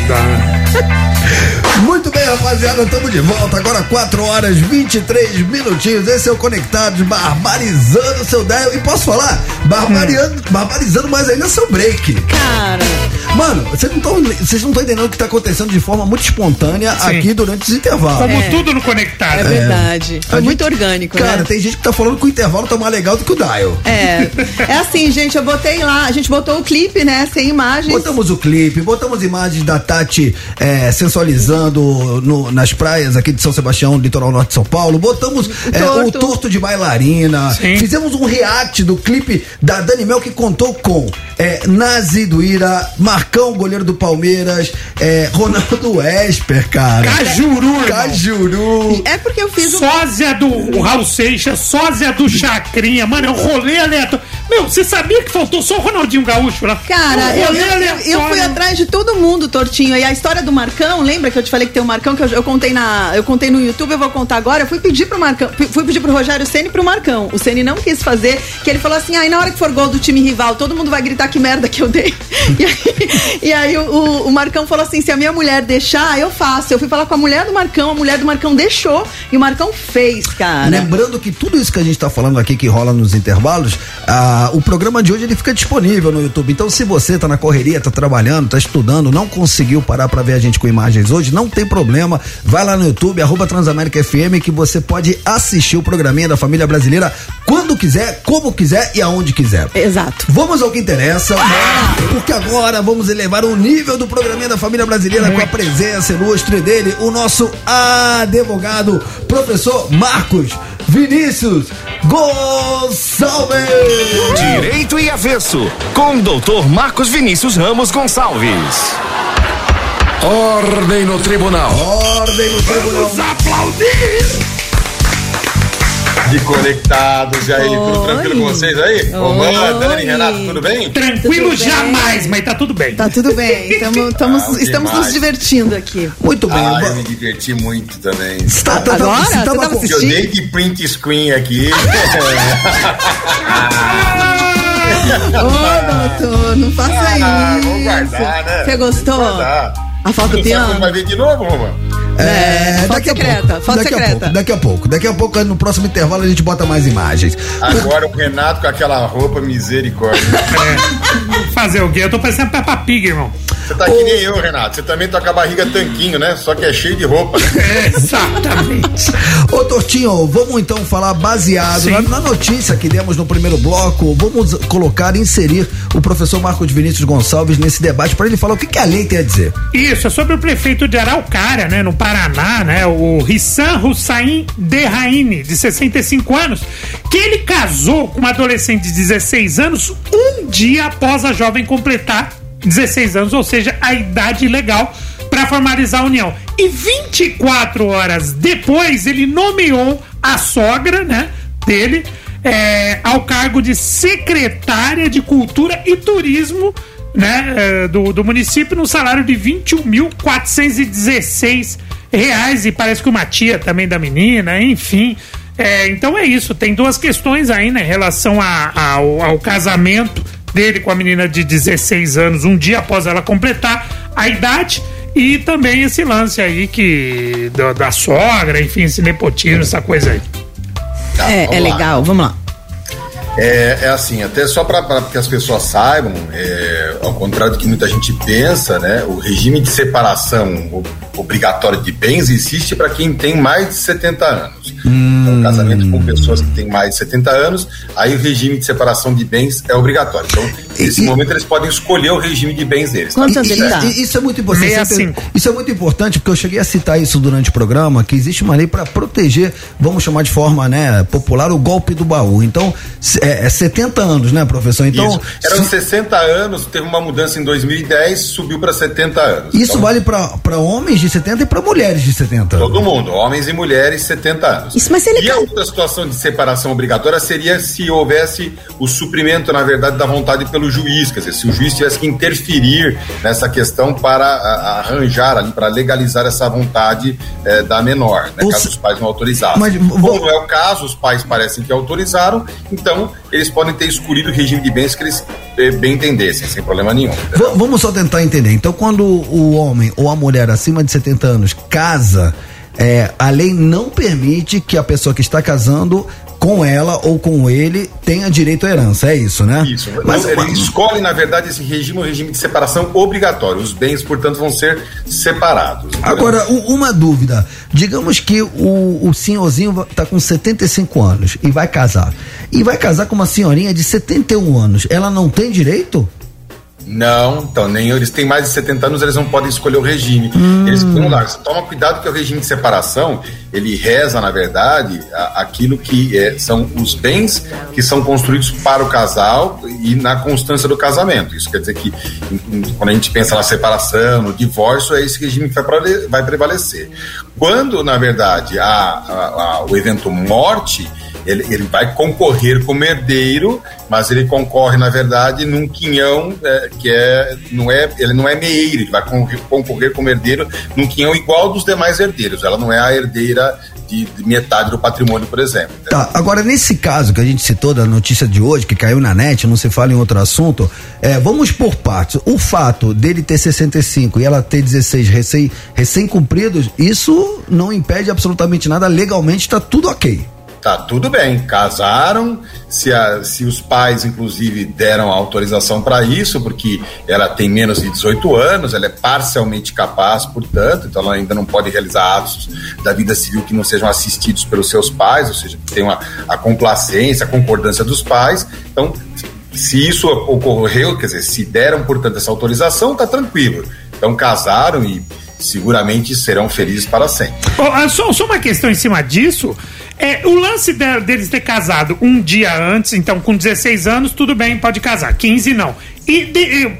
Muito bem, rapaziada, estamos de volta. Agora 4 horas 23 minutinhos. Esse é o Conectados, barbarizando seu dial. E posso falar? Barbarizando, barbarizando mais ainda seu break. Cara, Mano, vocês não estão vocês não estão entendendo o que está acontecendo de forma muito espontânea Sim. aqui durante os intervalos. Como tudo no conectado. é verdade. A Foi gente- muito orgânico, Cara, né? tem gente que tá falando que o intervalo tá mais legal do que o dial. É. (laughs) É assim, gente, eu botei lá, a gente botou o clipe, né? Sem imagens. Botamos o clipe, botamos imagens da Tati é, sensualizando no- nas praias aqui de São Sebastião, litoral norte de São Paulo. Botamos é, o torto. torto de bailarina. Sim. Fizemos um react do clipe da Dani Mel que contou com é, Nazi do Ira, Marcão, goleiro do Palmeiras, é, Ronaldo Esper, cara. Cajuru. Cajuru. É porque eu fiz um. Sósia do Raul Seixas, sósia do Chacrinha. Mano, é um rolê aleatório. Meu, você sabia que faltou só Ronaldinho Gaúcho lá. Cara, Um eu, eu, eu fui atrás de todo mundo, Tortinho. E a história do Marcão, lembra que eu te falei que tem o Marcão, que eu, eu contei na. Eu contei no YouTube, eu vou contar agora. Eu fui pedir pro Marcão, fui- pedir pro Rogério Ceni e pro Marcão. O Ceni não quis fazer, que ele falou assim: aí na hora que for gol do time rival, todo mundo vai gritar que merda que eu dei. (laughs) E aí, e aí o, o- o Marcão falou assim: se a minha mulher deixar, eu faço. Eu fui falar com a mulher do Marcão, a mulher do Marcão deixou e o Marcão fez, cara. Lembrando que tudo isso que a gente tá falando aqui que rola nos intervalos, ah, o programa de hoje ele fica disponível no YouTube. Então, se você tá na correria, tá trabalhando, tá estudando, não conseguiu parar pra ver a gente com imagens hoje, não tem problema. Vai lá no YouTube, arroba Transamérica FM, que você pode assistir o programinha da família brasileira quando quiser, como quiser e aonde quiser. Exato. Vamos ao que interessa, porque agora vamos elevar o nível do programinha da família brasileira com a presença ilustre dele, o nosso advogado, professor Marcos Vinícius Gonçalves. Direito e Avesso, com o doutor Marcos Vinícius Ramos Gonçalves. Ordem no tribunal. Ordem no tribunal. Vamos aplaudir! De conectados, e aí, tudo tranquilo com vocês aí? Romã, Dani, Renato, tudo bem? Tranquilo Tudo bem? jamais, mas tá tudo bem. Tá tudo bem. (laughs) Tamo, tamo- Ah, estamos nos divertindo aqui. Muito bem. Ah, eu me diverti muito também. Tá- tá- tá- Agora? você Você tava tava assistindo? Eu dei de print screen aqui. (laughs) Ô, doutor, não faça Ah, isso. vou guardar, né? Você gostou? Vou guardar. A falta piano? quando vai ver de novo, Romã? É, foto daqui a secreta, pouco, foto daqui a secreta. pouco, daqui a pouco, daqui a pouco no próximo intervalo a gente bota mais imagens. Agora o Renato com aquela roupa misericórdia. É. Fazer o quê? Eu tô parecendo Peppa Pig, irmão. Você tá que nem eu, Renato. Você também tá com a barriga tanquinho, né? Só que é cheio de roupa. É, (laughs) exatamente. Ô Tortinho, vamos então falar baseado na, na notícia que demos no primeiro bloco. Vamos colocar, inserir o professor Marcos Vinícius Gonçalves nesse debate para ele falar o que, que a lei tem a dizer. Isso, é sobre o prefeito de Araucária, né, no Paraná, né, o Rissan Hussain Derraine, de 65 anos, que ele casou com uma adolescente de 16 anos um dia após a jovem completar 16 anos, ou seja, a idade legal para formalizar a união. E 24 horas depois, ele nomeou a sogra, né, dele, é, ao cargo de secretária de Cultura e Turismo né, eh, do, do município no salário de 21.416 reais e parece que uma tia também da menina, enfim. É, então é isso, tem duas questões aí, né, em relação a- ao, ao casamento dele com a menina de 16 anos, um dia após ela completar a idade, e também esse lance aí que da, da sogra, enfim, esse nepotismo, essa coisa aí. Tá, É, vamos é lá. legal, vamos lá. É, é assim, até só para que as pessoas saibam, é, ao contrário do que muita gente pensa, né, o regime de separação o- obrigatório de bens existe para quem tem mais de 70 anos. Então, casamento com pessoas que têm mais de 70 anos, aí o regime de separação de bens é obrigatório. Então, nesse momento, eles podem escolher o regime de bens deles. tá? E- tá? e- Isso é muito importante. 65. Sempre- Isso é muito importante porque eu cheguei a citar isso durante o programa que existe uma lei para proteger, vamos chamar de forma, né, popular o golpe do baú. Então, se- é, é 70 anos, né, professor? Então, Isso. Eram se- 60 anos, teve uma mudança em 2010, subiu para 70 anos. isso Então, vale para homens de 70 e para mulheres de 70. Todo mundo, homens e mulheres, 70 anos. Isso, mas se ele e a outra situação de separação obrigatória seria se houvesse o suprimento, na verdade, da vontade pelo juiz, quer dizer, se o juiz tivesse que interferir nessa questão para arranjar ali, para legalizar essa vontade eh, da menor, né, caso se- os pais não autorizassem. Mas, Como vou- não é o caso, os pais parecem que autorizaram, então eles podem ter escolhido o regime de bens que eles eh, bem entendessem, sem problema nenhum. Va- vamos só tentar entender. Então, quando o homem ou a mulher acima de 70 anos casa, é, a lei não permite que a pessoa que está casando com ela ou com ele tenha direito à herança. É isso, né? Isso. Mas, ele escolhe, na verdade, esse regime, um regime de separação obrigatório. Os bens, portanto, vão ser separados. Agora, u- uma dúvida. Digamos que o, o senhorzinho está com 75 anos e vai casar. E vai casar com uma senhorinha de 71 anos. Ela não tem direito? Não, então, nem eles têm mais de 70 anos, eles não podem escolher o regime. Hum. Eles, vamos lá, toma cuidado que o regime de separação, ele reza, na verdade, a- aquilo que é, são os bens que são construídos para o casal e na constância do casamento. Isso quer dizer que quando a gente pensa na separação, no divórcio, é esse regime que vai, vai prevalecer. Quando, na verdade, há, há- há o evento morte, ele, ele vai concorrer como herdeiro, mas ele concorre, na verdade, num quinhão é, que é não é ele não é meeiro, ele vai concorrer, como herdeiro num quinhão igual dos demais herdeiros. Ela não é a herdeira de, de metade do patrimônio, por exemplo. Tá, agora nesse caso que a gente citou da notícia de hoje, que caiu na net, não se fala em outro assunto, é, vamos por partes. O fato dele ter 65 e ela ter 16 recém, recém-cumpridos, isso não impede absolutamente nada, legalmente está tudo ok. Tá tudo bem, casaram, se, a, se os pais, inclusive, deram autorização para isso, porque ela tem menos de 18 anos, ela é parcialmente capaz, portanto, então ela ainda não pode realizar atos da vida civil que não sejam assistidos pelos seus pais, ou seja, que tenham a, a complacência, a concordância dos pais. Então, se isso ocorreu, quer dizer, se deram, portanto, essa autorização, tá tranquilo. Então, casaram e seguramente serão felizes para sempre. Oh, só, só uma questão em cima disso. É, o lance de, deles ter casado um dia antes, então com 16 anos, tudo bem, pode casar. 15 não. E, de,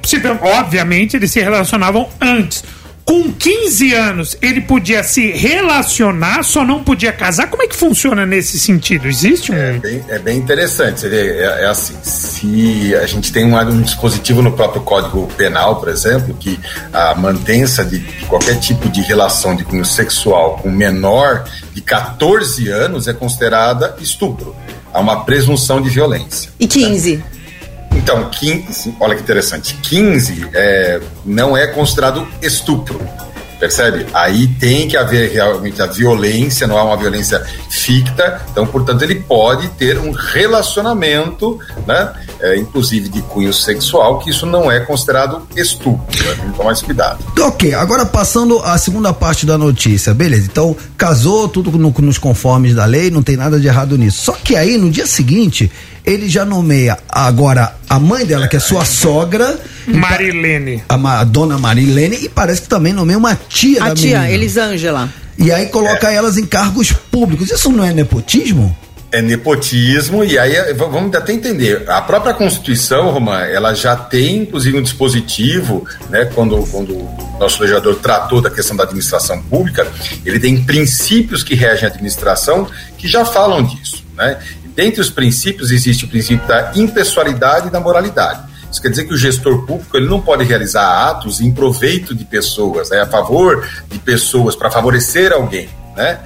obviamente, eles se relacionavam antes. Com 15 anos, ele podia se relacionar, só não podia casar. Como é que funciona nesse sentido? Existe um. É bem, é bem interessante. É, é assim: se a gente tem um, um, dispositivo no próprio Código Penal, por exemplo, que a mantença de, de qualquer tipo de relação de cunho sexual com menor de 14 anos é considerada estupro. Há uma presunção de violência. E 15? Né? Então, 15, olha que interessante, 15 é, não é considerado estupro, percebe? Aí tem que haver realmente a violência, não é uma violência ficta, então, portanto, ele pode ter um relacionamento, né, é, inclusive de cunho sexual, que isso não é considerado estupro, né? tem que tomar esse cuidado. Ok, agora passando a segunda parte da notícia, beleza, então casou tudo no, nos conformes da lei, não tem nada de errado nisso, só que aí, no dia seguinte, ele já nomeia agora a mãe dela, que é sua sogra. Marilene. A, a dona Marilene, e parece que também nomeia uma tia a da tia, menina. Elisângela. E aí coloca é. elas em cargos públicos. Isso não é nepotismo? É nepotismo, e aí vamos até entender. A própria Constituição, Romã, ela já tem, inclusive, um dispositivo, né, quando, quando o nosso legislador tratou da questão da administração pública, ele tem princípios que regem a administração que já falam disso. Né? Dentre os princípios existe o princípio da impessoalidade e da moralidade. Isso quer dizer que o gestor público ele não pode realizar atos em proveito de pessoas, né, a favor de pessoas, para favorecer alguém. Né?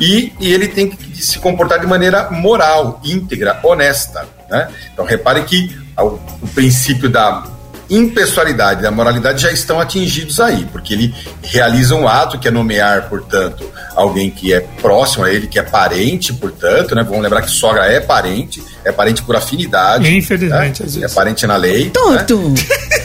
E, e, ele tem que se comportar de maneira moral, íntegra, honesta. Né? Então, repare que o, o princípio da impessoalidade da moralidade já estão atingidos aí, porque ele realiza um ato que é nomear, portanto, alguém que é próximo a ele, que é parente, portanto, né? Vamos lembrar que sogra é parente, é parente por afinidade. Infelizmente, né? às vezes. É parente na lei. Tonto! Né?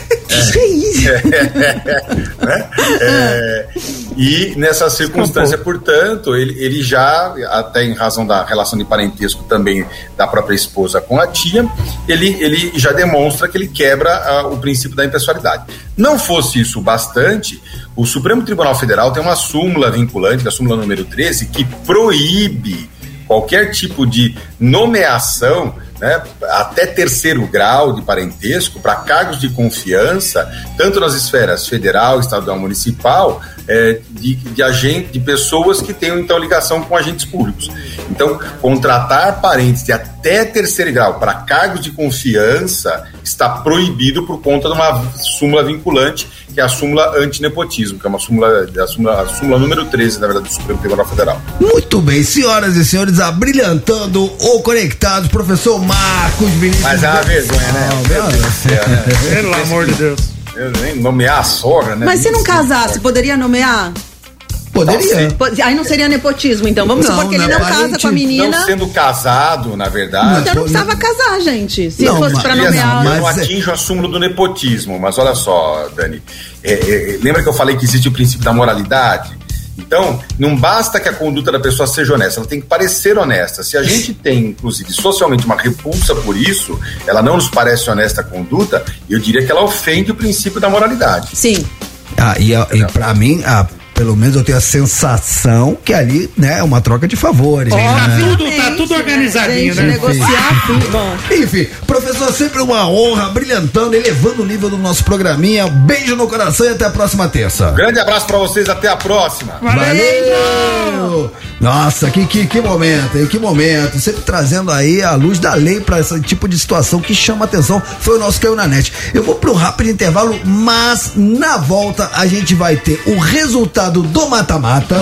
(laughs) Que é isso? (laughs) né? é, e nessa circunstância, portanto, ele, ele já, até em razão da relação de parentesco também da própria esposa com a tia, ele, ele já demonstra que ele quebra uh, o princípio da impessoalidade. Não fosse isso bastante, o Supremo Tribunal Federal tem uma súmula vinculante, é a súmula número 13, que proíbe qualquer tipo de nomeação né, até terceiro grau de parentesco para cargos de confiança, tanto nas esferas federal, estadual, municipal, é, de, de, agente, de pessoas que tenham então ligação com agentes públicos. Então, contratar parentes de até terceiro grau para cargos de confiança está proibido por conta de uma súmula vinculante, que é a súmula antinepotismo, que é uma súmula, a súmula, a súmula número 13, na verdade, do Supremo Tribunal Federal. Muito bem, senhoras e senhores, abrilhantando o Conectados, professor Marcos Vinícius. Mas é uma vergonha, né? Deus céu, né? Pelo amor de Deus. Eu nem nomear a sogra, né? Mas se não casasse, poderia nomear? Poderia. Aí não seria nepotismo, então. Vamos não, supor que ele não casa com a menina. Não sendo casado, na verdade. Então não precisava casar, gente. Se não, fosse para nomear. Não, não atinge o assunto do nepotismo. Mas olha só, Dani. É, é, lembra que eu falei que existe o princípio da moralidade? Então, não basta que a conduta da pessoa seja honesta, ela tem que parecer honesta. Se a gente tem, inclusive, socialmente uma repulsa por isso, ela não nos parece honesta a conduta, eu diria que ela ofende o princípio da moralidade. Sim. Ah, e, e para mim, a Pelo menos eu tenho a sensação que ali, né, é uma troca de favores. Tá né? tudo, tá tudo organizadinho, Gente, né? negociar tudo bom. Enfim, professor, sempre uma honra, brilhantando, elevando o nível do nosso programinha. Beijo no coração e até a próxima terça. Grande abraço pra vocês, até a próxima. Valeu! Nossa, que, que, que momento, hein? Que momento. Sempre trazendo aí a luz da lei pra esse tipo de situação que chama atenção. Foi o nosso Caiu na Net. Eu vou para um rápido intervalo, mas na volta a gente vai ter o resultado do mata-mata.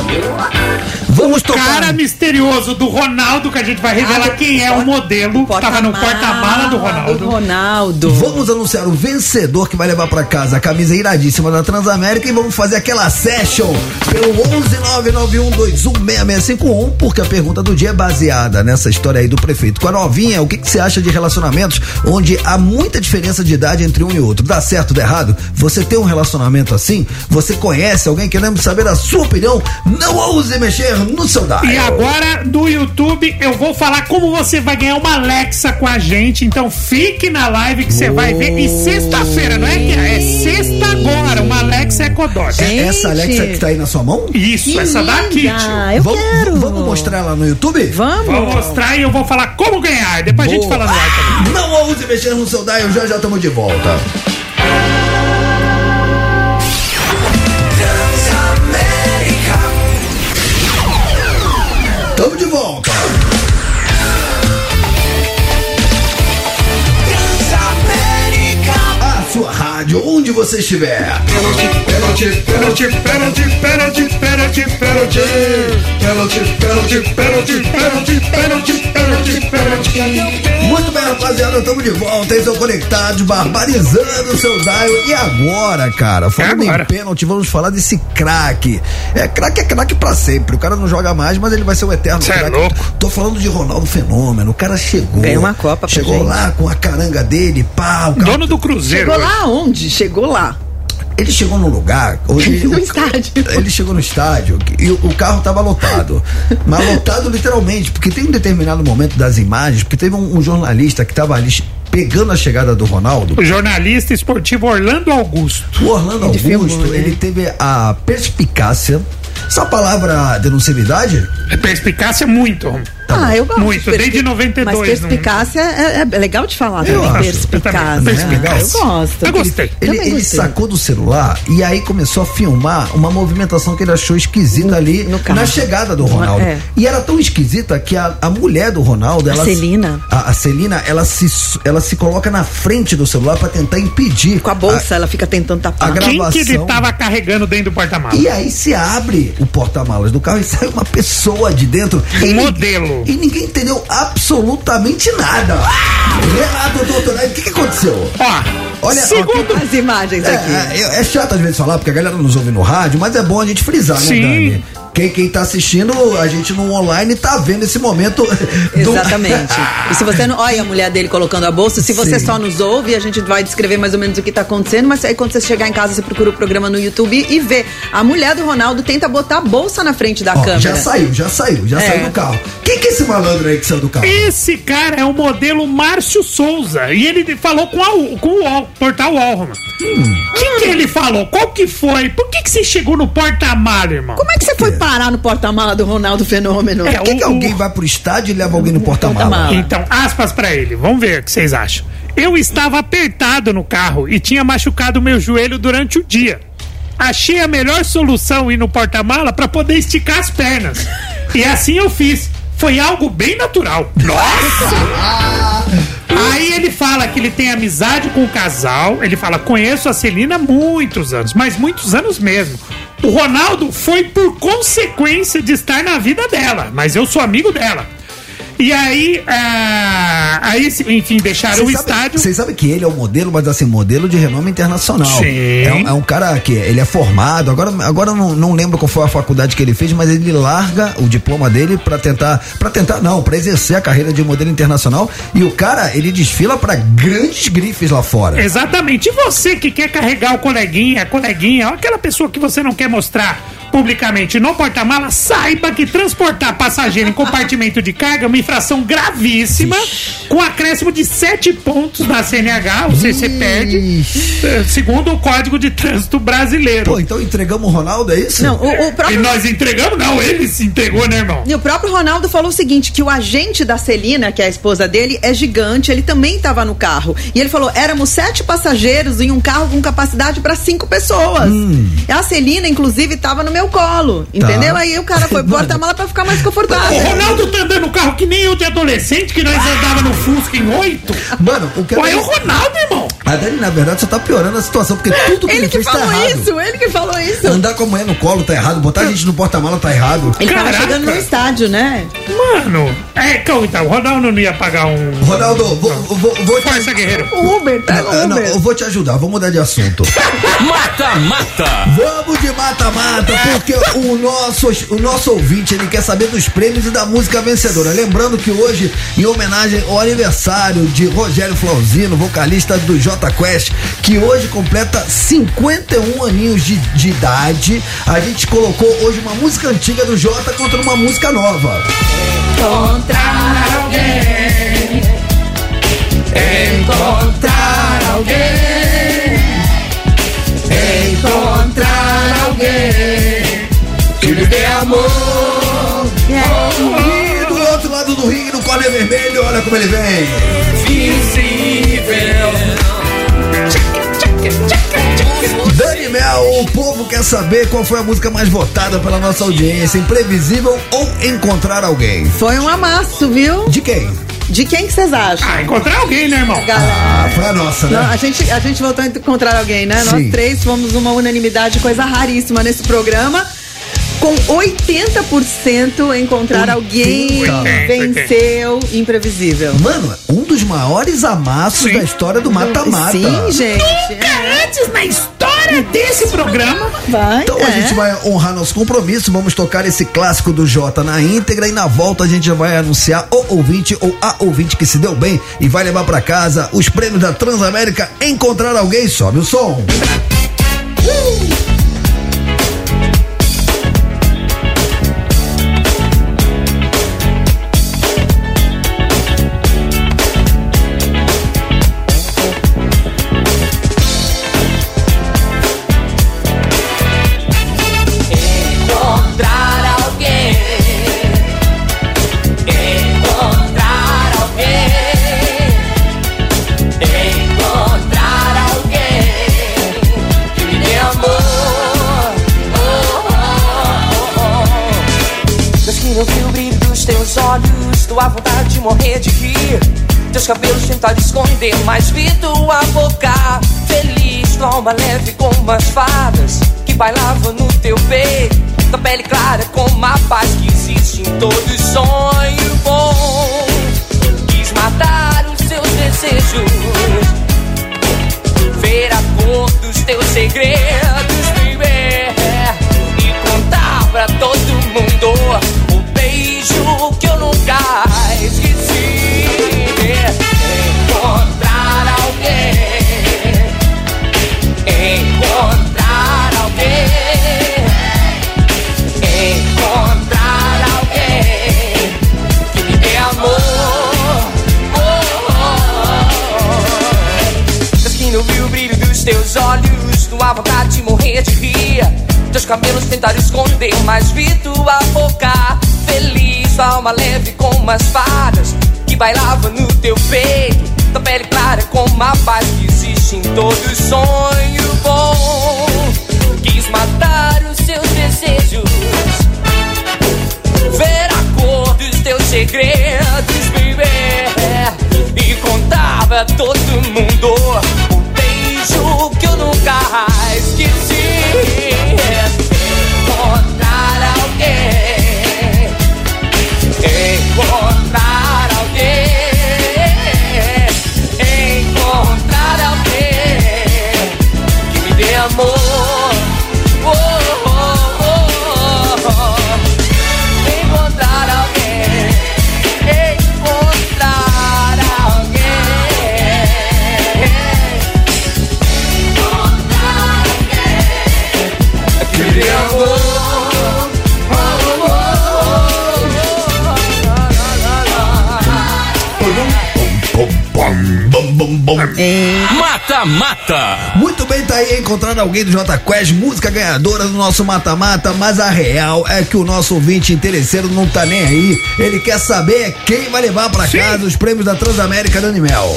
Vamos tocar. Cara misterioso do Ronaldo, que a gente vai revelar Ah, quem é o modelo. Tava no porta-mala do Do Ronaldo. Ronaldo. Vamos anunciar o vencedor que vai levar pra casa a camisa iradíssima da Transamérica e vamos fazer aquela session pelo 11991216651, porque a pergunta do dia é baseada nessa história aí do prefeito com a novinha. O que, que você acha de relacionamentos onde há muita diferença de idade entre um e outro? Dá certo, dá errado? Você tem um relacionamento assim? Você conhece alguém querendo saber a sua opinião? Não ouse mexer no seu dial. E agora, do YouTube, eu vou falar como você vai ganhar uma Alexa com a gente. Então fique na live que você vai ver. E sexta-feira, não é que é? É sexta agora. Uma Alexa Echo Dot. É essa Alexa que tá aí na sua mão? Isso, Que essa daqui, linda, tio. Eu vamos, quero. vamos mostrar ela no YouTube? Vamos. Vou mostrar e eu vou falar como ganhar. Depois a gente Boa. fala no ar também. Não ouse mexer no seu dial, já já estamos de volta. Estamos de volta. Rádio, onde você estiver. Pênalti, pênalti, pênalti, pênalti, pênalti, pênalti. Pênalti, pênalti, pênalti, pênalti, pênalti, pênalti, pênalti. Muito bem, rapaziada, estamos de volta. Eles são conectados, barbarizando o seu dial. E agora, cara, falando É agora. em pênalti, vamos falar desse craque. É, craque é craque pra sempre. O cara não joga mais, mas ele vai ser o eterno Cê é craque. louco. Tô falando de Ronaldo Fenômeno. O cara chegou. Ganhou uma Copa pra Chegou gente. lá com a caranga dele, pá. Carro- Dono do Cruzeiro. Chegou hoje. lá onde? Chegou lá. Ele chegou num lugar. Hoje, (laughs) No o- estádio. Ele chegou no estádio e o, o carro tava lotado. Mas lotado literalmente, porque tem um determinado momento das imagens, porque teve um, um jornalista que tava ali pegando a chegada do Ronaldo. O jornalista esportivo Orlando Augusto. O Orlando Ele Augusto, filmou, né? ele teve a perspicácia. Essa palavra denunciabilidade? É perspicácia muito. ah, eu gosto. Muito, de desde 92, Mas perspicácia é, é legal de falar Eu acho, Perspicácia. eu também. Perspicácia. Eu gosto. Eu gostei. Ele, ele gostei. sacou do celular e aí começou a filmar uma movimentação que ele achou esquisita ali no carro. na chegada do Ronaldo. É. E era tão esquisita que a, a mulher do Ronaldo, ela Celina. a, a Celina, ela se ela se coloca na frente do celular pra tentar impedir Com a bolsa, ela fica tentando tapar. a gra- Quem que ele gravação. tava carregando dentro do porta-malas? E aí se abre o porta-malas do carro e sai uma pessoa de dentro. Um e modelo. E ninguém entendeu absolutamente nada. Renato Doutorado, o que, que aconteceu? Ó, Olha, segundo ó, As imagens É, aqui. é, é chato às vezes falar, porque a galera nos ouve no rádio, mas é bom a gente frisar, né, Sim. Dani? Quem, quem tá assistindo, a gente no online tá vendo esse momento. (laughs) do- Exatamente. E se você não. Olha a mulher dele colocando a bolsa. Se você Sim. só nos ouve, a gente vai descrever mais ou menos o que tá acontecendo. Mas aí quando você chegar em casa, você procura o programa no YouTube e vê. A mulher do Ronaldo tenta botar a bolsa na frente da Ó, câmera. já saiu, já saiu, já É. saiu do carro. Quem que é esse malandro aí que saiu do carro? Esse cara é o modelo Márcio Souza. E ele falou com, a, com o UOL, portal UOL. O que, que ele falou? Qual que foi? Por que, que você chegou no porta-mala, irmão? Como é que você foi parar no porta-mala do Ronaldo Fenômeno? É, Por que, que o- alguém vai pro estádio e leva alguém no porta-mala? Porta-mala. Então, aspas pra ele. Vamos ver o que vocês acham. Eu estava apertado no carro e tinha machucado meu joelho durante o dia. Achei a melhor solução ir no porta-mala pra poder esticar as pernas. E assim eu fiz. Foi algo bem natural. (laughs) Nossa! Aí ele fala que ele tem amizade com o casal. Ele fala: conheço a Celina há muitos anos, mas muitos anos mesmo. O Ronaldo foi por consequência de estar na vida dela, mas eu sou amigo dela. E aí, ah, aí enfim, deixaram o Vocês sabem- estádio. Vocês sabem que ele é um modelo, mas assim, modelo de renome internacional. Sim. É um, é um cara que ele é formado, agora, agora não, não lembro qual foi a faculdade que ele fez, mas ele larga o diploma dele pra tentar, para tentar não, pra exercer a carreira de modelo internacional e o cara, ele desfila pra grandes grifes lá fora. Exatamente. E você que quer carregar o coleguinha, a coleguinha, aquela pessoa que você não quer mostrar publicamente no porta-mala, saiba que transportar passageiro em compartimento de carga é uma infração gravíssima, com acréscimo de 7 pontos da CNH, ou seja, você perde, eh, segundo o Código de Trânsito Brasileiro. Pô, então entregamos o Ronaldo, é isso? Não, o, o E próprio. nós entregamos? Não, ele se entregou, né, irmão? E o próprio Ronaldo falou o seguinte: que o agente da Celina, que é a esposa dele, é gigante, ele também estava no carro. E ele falou: éramos sete passageiros em um carro com capacidade para cinco pessoas. A Celina, inclusive, estava no meu colo. Entendeu? Aí o cara foi (laughs) porta-mala pra ficar mais confortável. O Ronaldo tá andando no carro que nem eu de adolescente, que nós andava no Fusca em 8. Mano, o que Qual é o Ronaldo, irmão? A Dani, na verdade, só tá piorando a situação, porque tudo que ele, Ele que fez tá falou errado. isso, ele que falou isso. Andar com a mulher no colo tá errado, botar a gente no porta-mala tá errado. Ele tava Caraca. chegando no estádio, né? Mano, é, então, então, o Ronaldo não ia pagar um. Ronaldo, vou, vou, vou te... Força, guerreiro. O Uber, tá Não, não, eu vou te ajudar, vou mudar de assunto. (laughs) Mata, mata. Vamos de mata-mata, porque o nosso, o nosso ouvinte ele quer saber dos prêmios e da música vencedora. Lembrando que hoje, em homenagem ao aniversário de Rogério Flauzino, vocalista do J Quest, que hoje completa 51 aninhos de, de idade, a gente colocou hoje uma música antiga do Jota contra uma música nova. Encontrar alguém. Encontrar alguém. Encontrar alguém. Que me dê amor. E do outro lado do ringue, no corner vermelho, olha como ele vem. Visível. Dani Mel, o povo quer saber qual foi a música mais votada pela nossa audiência, Imprevisível ou Encontrar Alguém? Foi um amasso, viu? De quem? De quem que vocês acham? Ah, encontrar alguém, né, irmão? Galera. Ah, foi a nossa, Não, né? a, gente, a gente voltou a encontrar alguém, né? Sim. Nós três fomos uma unanimidade, coisa raríssima nesse programa. Com 80% encontrar alguém 80. venceu imprevisível. Mano, um dos maiores amassos da história do mata-mata. Sim, gente. Nunca antes na história desse programa. Vai. Então é. a gente vai honrar nosso compromisso, vamos tocar esse clássico do Jota na íntegra e na volta a gente já vai anunciar o ouvinte ou a ouvinte que se deu bem e vai levar pra casa os prêmios da Transamérica. Encontrar alguém, sobe o som. Encontrar cabelos tentaram esconder, mas vi tua boca feliz, alma leve como as fadas que bailavam no teu peito. Tua pele clara como a paz que existe em todo sonho bom. Quis matar os seus desejos, ver a cor dos teus segredos, baby, e contar pra todo mundo tua vontade de morrer de rir. Teus cabelos tentaram esconder, mas vi tua boca feliz, alma leve como as fadas que bailava no teu peito. Tua pele clara como a paz que existe em todo sonho bom. Quis matar os seus desejos, ver a cor dos teus segredos, baby, e contar pra todo mundo o beijo que eu nunca Bom, bom, bom. Mata, mata. Muito bem, tá aí encontrando alguém do J Quest, música ganhadora do nosso mata-mata, mas a real é que o nosso ouvinte interesseiro não tá nem aí. Ele quer saber quem vai levar pra casa os prêmios da Transamérica da Animel.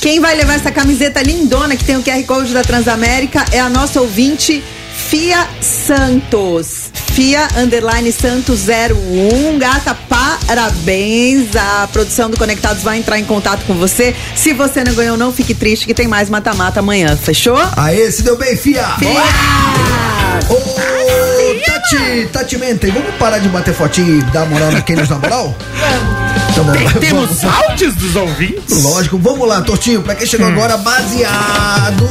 Quem vai levar essa camiseta lindona que tem o QR Code da Transamérica é a nossa ouvinte Fia Santos. Fia Underline Santos 01. Gata, parabéns. A produção do Conectados vai entrar em contato com você. Se você não ganhou, não fique triste que tem mais mata-mata amanhã. Fechou? Aê, se deu bem, Fia! Ô, Tati, Tati Menten, vamos parar de bater fotinho e dar moral naqueles na moral? (laughs) Então, vamos, Temos vamos- áudios dos ouvintes? Lógico, vamos lá, Tortinho, pra quem chegou agora, baseado.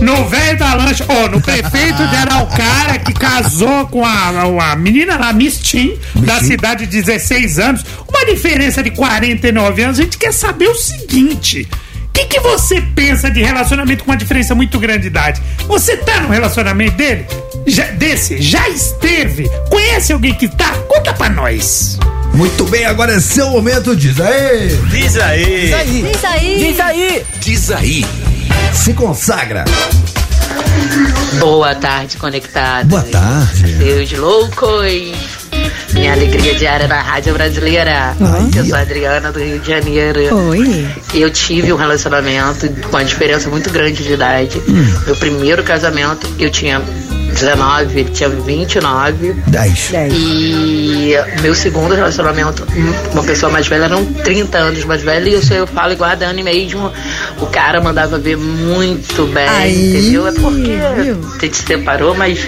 No velho da lancha, ó, no prefeito de Araucária, que casou com a, a menina lá, Miss Tim, da cidade de 16 anos, uma diferença de 49 anos, a gente quer saber o seguinte. O que, que você pensa de relacionamento com uma diferença muito grande de idade? Você tá no relacionamento dele? Já- desse? Já esteve? Conhece alguém que tá? Conta pra nós. Muito bem, agora é seu momento, diz aí. Diz aí. Diz aí. Diz aí. Diz aí. Diz aí. Se consagra. Boa tarde, conectado. Boa tarde. Deus loucos. Minha alegria diária na Rádio Brasileira. Eu sou a Adriana do Rio de Janeiro. Oi. Eu tive um relacionamento com uma diferença muito grande de idade. Meu primeiro casamento, eu tinha 19, ele tinha 29. 10. E meu segundo relacionamento, uma pessoa mais velha, eram 30 anos mais velha, e eu, sou- eu falo igual a Dani mesmo. O cara mandava ver muito bem, Aí, entendeu? É porque a gente se separou, mas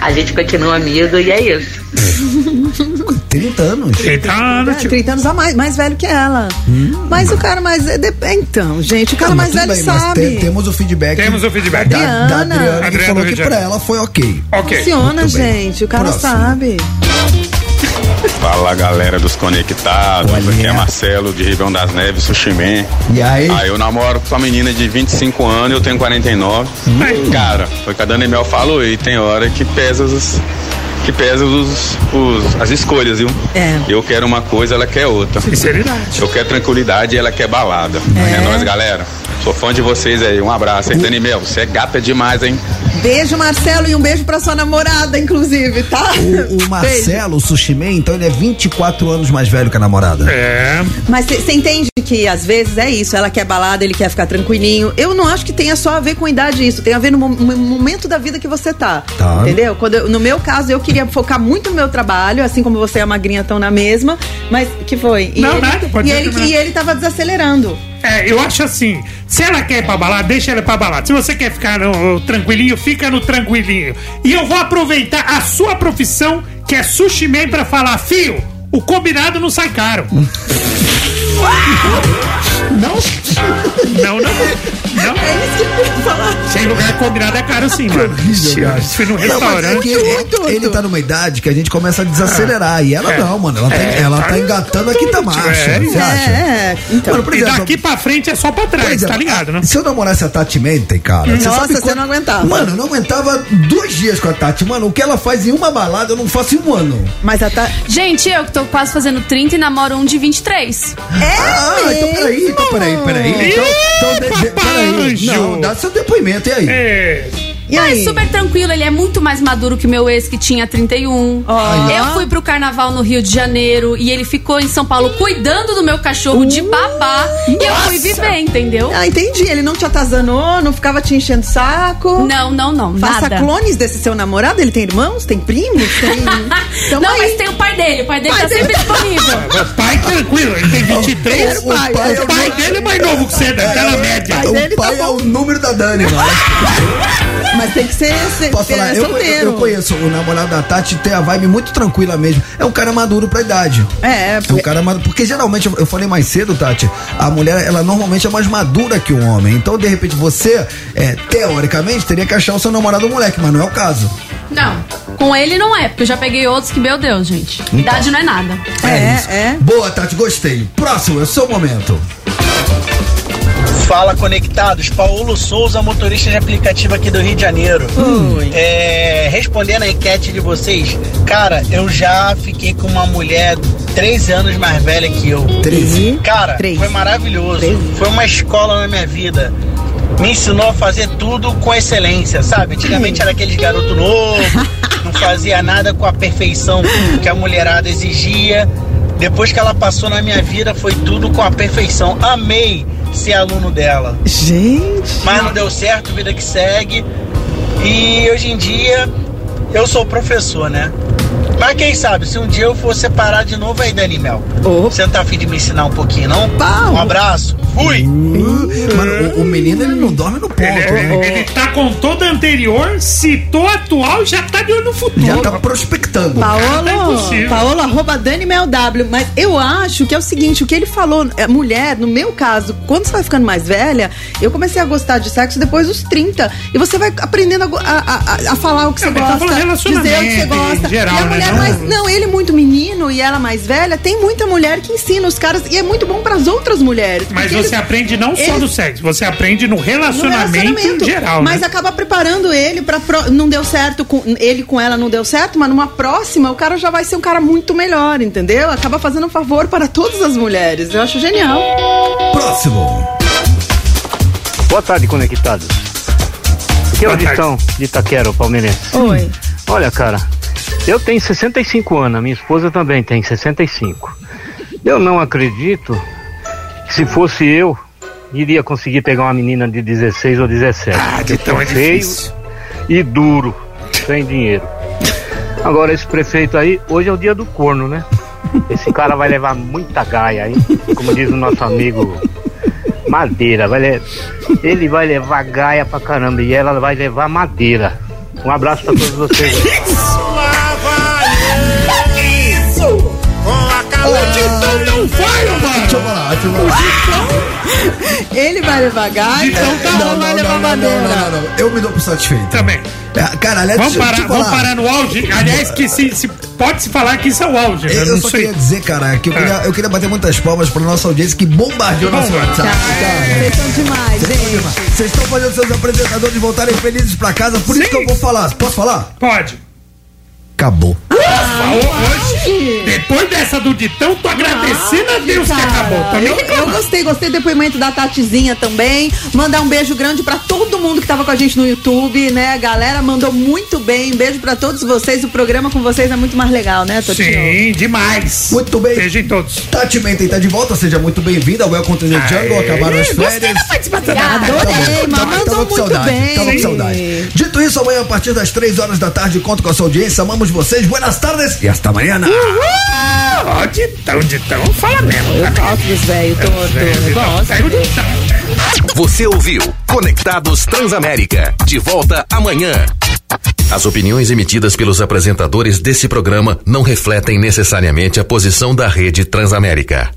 a gente continua amigo e é isso. (laughs) 30 anos. 30 anos, É, 30 anos a mais, mais velho que ela. Mas o cara mais. é, dep- Então, gente, o cara Não, mais mas tudo velho bem, mas sabe. te- temos o feedback. Temos o feedback. Da, da Adriana. Adriana, que Adriana falou que pra ela foi ok. Ok. Funciona, Muito bem. gente. O cara Próximo. sabe. Fala galera dos Conectados, aqui é Marcelo de Ribeirão das Neves, Sushiman. E aí? Ah, eu namoro com uma menina de 25 anos, eu tenho 49. Cara, foi o que a Dani Mel falou e tem hora que pesa os. Que pesa os, os- as escolhas, viu? É. Eu quero uma coisa, ela quer outra. Sinceridade. Eu quero tranquilidade e ela quer balada. É, nóis, galera. Sou fã de vocês aí. Um abraço. Aí, Dani Mel, você é gata demais, hein? Beijo, Marcelo, e um beijo pra sua namorada, inclusive, tá? O, o Marcelo, o Sushi Man, então ele é 24 anos mais velho que a namorada. É. Mas você entende que às vezes é isso, ela quer balada, ele quer ficar tranquilinho. Eu não acho que tenha só a ver com idade isso, tem a ver no mo- no momento da vida que você tá. Tá. Entendeu? Quando eu- no meu caso, eu queria focar muito no meu trabalho, assim como você e a Magrinha estão na mesma, mas que foi? E Não, ele, nada, pode e ser ele, e ele tava desacelerando. É, eu acho assim, se ela quer ir pra balada, deixa ela ir pra balada. Se você quer ficar no tranquilinho, fica no tranquilinho. E eu vou aproveitar a sua profissão, que é sushi man, pra falar, fio, o combinado não sai caro. (laughs) não? Não, não. Não. É isso que eu ia falar. Sem lugar combinado é caro sim, mano. cara. Se for num é restaurante. ele, ele tá numa idade que a gente começa a desacelerar. E ela É. não, mano. Ela, tá, É, ela tá tá engatando a quinta marcha. É, Você acha? É, então. Mano, por E exemplo, daqui pra frente é só pra trás, Por exemplo, tá ligado, né? Se eu namorasse a Tati Menten, cara. Nossa, sabe você quanto- não aguentava. Mano, eu não aguentava dois dias com a Tati. Mano, o que ela faz em uma balada, eu não faço em um ano. Mas a tá. Gente, eu que tô quase fazendo 30 e namoro um de 23. É Ah, então peraí, então peraí, peraí. Então, então de, de, peraí. Não, dá seu depoimento, e aí? É. E Mas aí? super tranquilo, ele é muito mais maduro que o meu ex que tinha 31. Ó. Eu fui pro carnaval no Rio de Janeiro e ele ficou em São Paulo cuidando do meu cachorro de babá. E eu fui viver, entendeu? Ah, entendi. Ele não te atazanou, não ficava te enchendo o saco. Não, não, não. Faça nada. clones desse seu namorado? Ele tem irmãos? Tem primos? Tem. (laughs) Então não, aí. mas tem o pai dele. O pai dele Pai tá dele. sempre disponível. (laughs) O pai tranquilo, ele tem 23. O pai, o é o pai dele é mais novo que você, daquela média. pai dele o pai tá é o número da Dani, mano. (laughs) Mas tem que ser, ser, Posso falar? Eu, eu, solteiro. eu conheço o namorado da Tati, tem a vibe muito tranquila mesmo. É um cara maduro pra idade. É, É um cara maduro. Porque geralmente, eu- eu falei mais cedo, Tati, a mulher, ela normalmente é mais madura que o homem. Então, de repente, você, é, teoricamente, teria que achar o seu namorado moleque, mas não é o caso. Não, com ele não é, porque eu já peguei outros que, meu Deus, gente. Idade não é nada. É, isso. é. Boa, Tati, gostei. Próximo, é o seu momento. Fala conectados, Paulo Souza, motorista de aplicativo aqui do Rio de Janeiro. É, respondendo a enquete de vocês, cara, eu já fiquei com uma mulher três anos mais velha que eu. Treze? Cara, foi maravilhoso. Foi uma escola na minha vida. Me ensinou a fazer tudo com excelência, sabe? Antigamente era aquele garoto novo, (laughs) não fazia nada com a perfeição que a mulherada exigia. Depois que ela passou na minha vida, foi tudo com a perfeição. Amei ser aluno dela. Gente. Mas não deu certo, vida que segue. E hoje em dia eu sou professor, né? Mas quem sabe, se um dia eu for separar de novo aí, Dani Mel. Você não tá afim de me ensinar um pouquinho, não? Um abraço. Fui! Mano, o, o menino ele não dorme no ponto. Ele, ele tá com toda a anterior, citou a atual e já tá de olho no futuro. Já tá prospectando. Tá Paolo, arroba Dani Mel W. Mas eu acho que é o seguinte, o que ele falou, é, mulher, no meu caso, quando você vai ficando mais velha, eu comecei a gostar de sexo depois dos 30. E você vai aprendendo a, a- a- a falar o que você mas tá gosta, dizer o que você gosta. em geral, e a né, mulher não? mais. Não, ele muito menino e ela mais velha, tem muita mulher que ensina os caras. E é muito bom pras outras mulheres. Mas você eles- aprende não só eles- do sexo, você aprende no no relacionamento, em geral, mas né? acaba preparando ele pra. pro- Não deu certo, com ele com ela não deu certo, mas numa próxima o cara já vai ser um cara muito melhor, entendeu? Acaba fazendo um favor para todas as mulheres. Eu acho genial. Próximo. Boa tarde, conectados. Aqui é o. Vitão de Itaquera, o palmeirense. Oi. Olha, cara, eu tenho 65 anos, a minha esposa também tem 65. Eu não acredito que se fosse eu, iria conseguir pegar uma menina de 16 ou 17. Ah, de tão é feio difícil. e duro, sem dinheiro. Agora, esse prefeito aí, hoje é o dia do corno, né? Esse cara vai levar muita gaia, hein? Como diz o nosso amigo Madeira. Vai le- Ele vai levar gaia pra caramba e ela vai levar madeira. Um abraço pra todos vocês. (laughs) O Titão não vai, mano! Deixa eu falar, deixa eu falar. Ele vai levar gás, Então tá não, bom, vai não, levar não, madeira. não, não, não, não. Eu me dou por satisfeito. Também. É, cara, aliás, Vamos deixa eu parar, vamos parar no auge. Aliás, que se, se- pode se falar que isso é o auge. Eu, não só sei. queria dizer, cara, que eu, queria, eu queria bater muitas palmas pra nossa audiência que bombardeou nosso. WhatsApp, cara. Vocês são demais, gente. Vocês estão fazendo seus apresentadores voltarem felizes pra casa, por isso que eu vou falar. Posso falar? Pode. Acabou. Hoje, depois dessa do Ditão, tô agradecendo a Deus que Cara, acabou. Tô nem eu, eu gostei, gostei do depoimento da Tatizinha também. Mandar um beijo grande pra todo mundo que tava com a gente no YouTube, né? A galera mandou muito bem. Beijo pra todos vocês. O programa com vocês é muito mais legal, né, Totinho? Sim, demais. Muito bem. Beijo em todos. Tati Menten tá de volta, seja muito bem-vinda. Welcome to the Jungle, acabaram as gostei férias. da participação. Adorei, mas mandou tava com muito saudade, bem. tava com saudade. Dito isso, amanhã a partir das 3 horas da tarde, conto com a sua audiência. Amamos vocês. Buenas tardes e hasta amanhã. Ó, Ditão, Ditão, fala mesmo. Eu gosto dos velhos, tô, tô, Ditão. Você ouviu Conectados Transamérica. De volta amanhã. As opiniões emitidas pelos apresentadores desse programa não refletem necessariamente a posição da Rede Transamérica.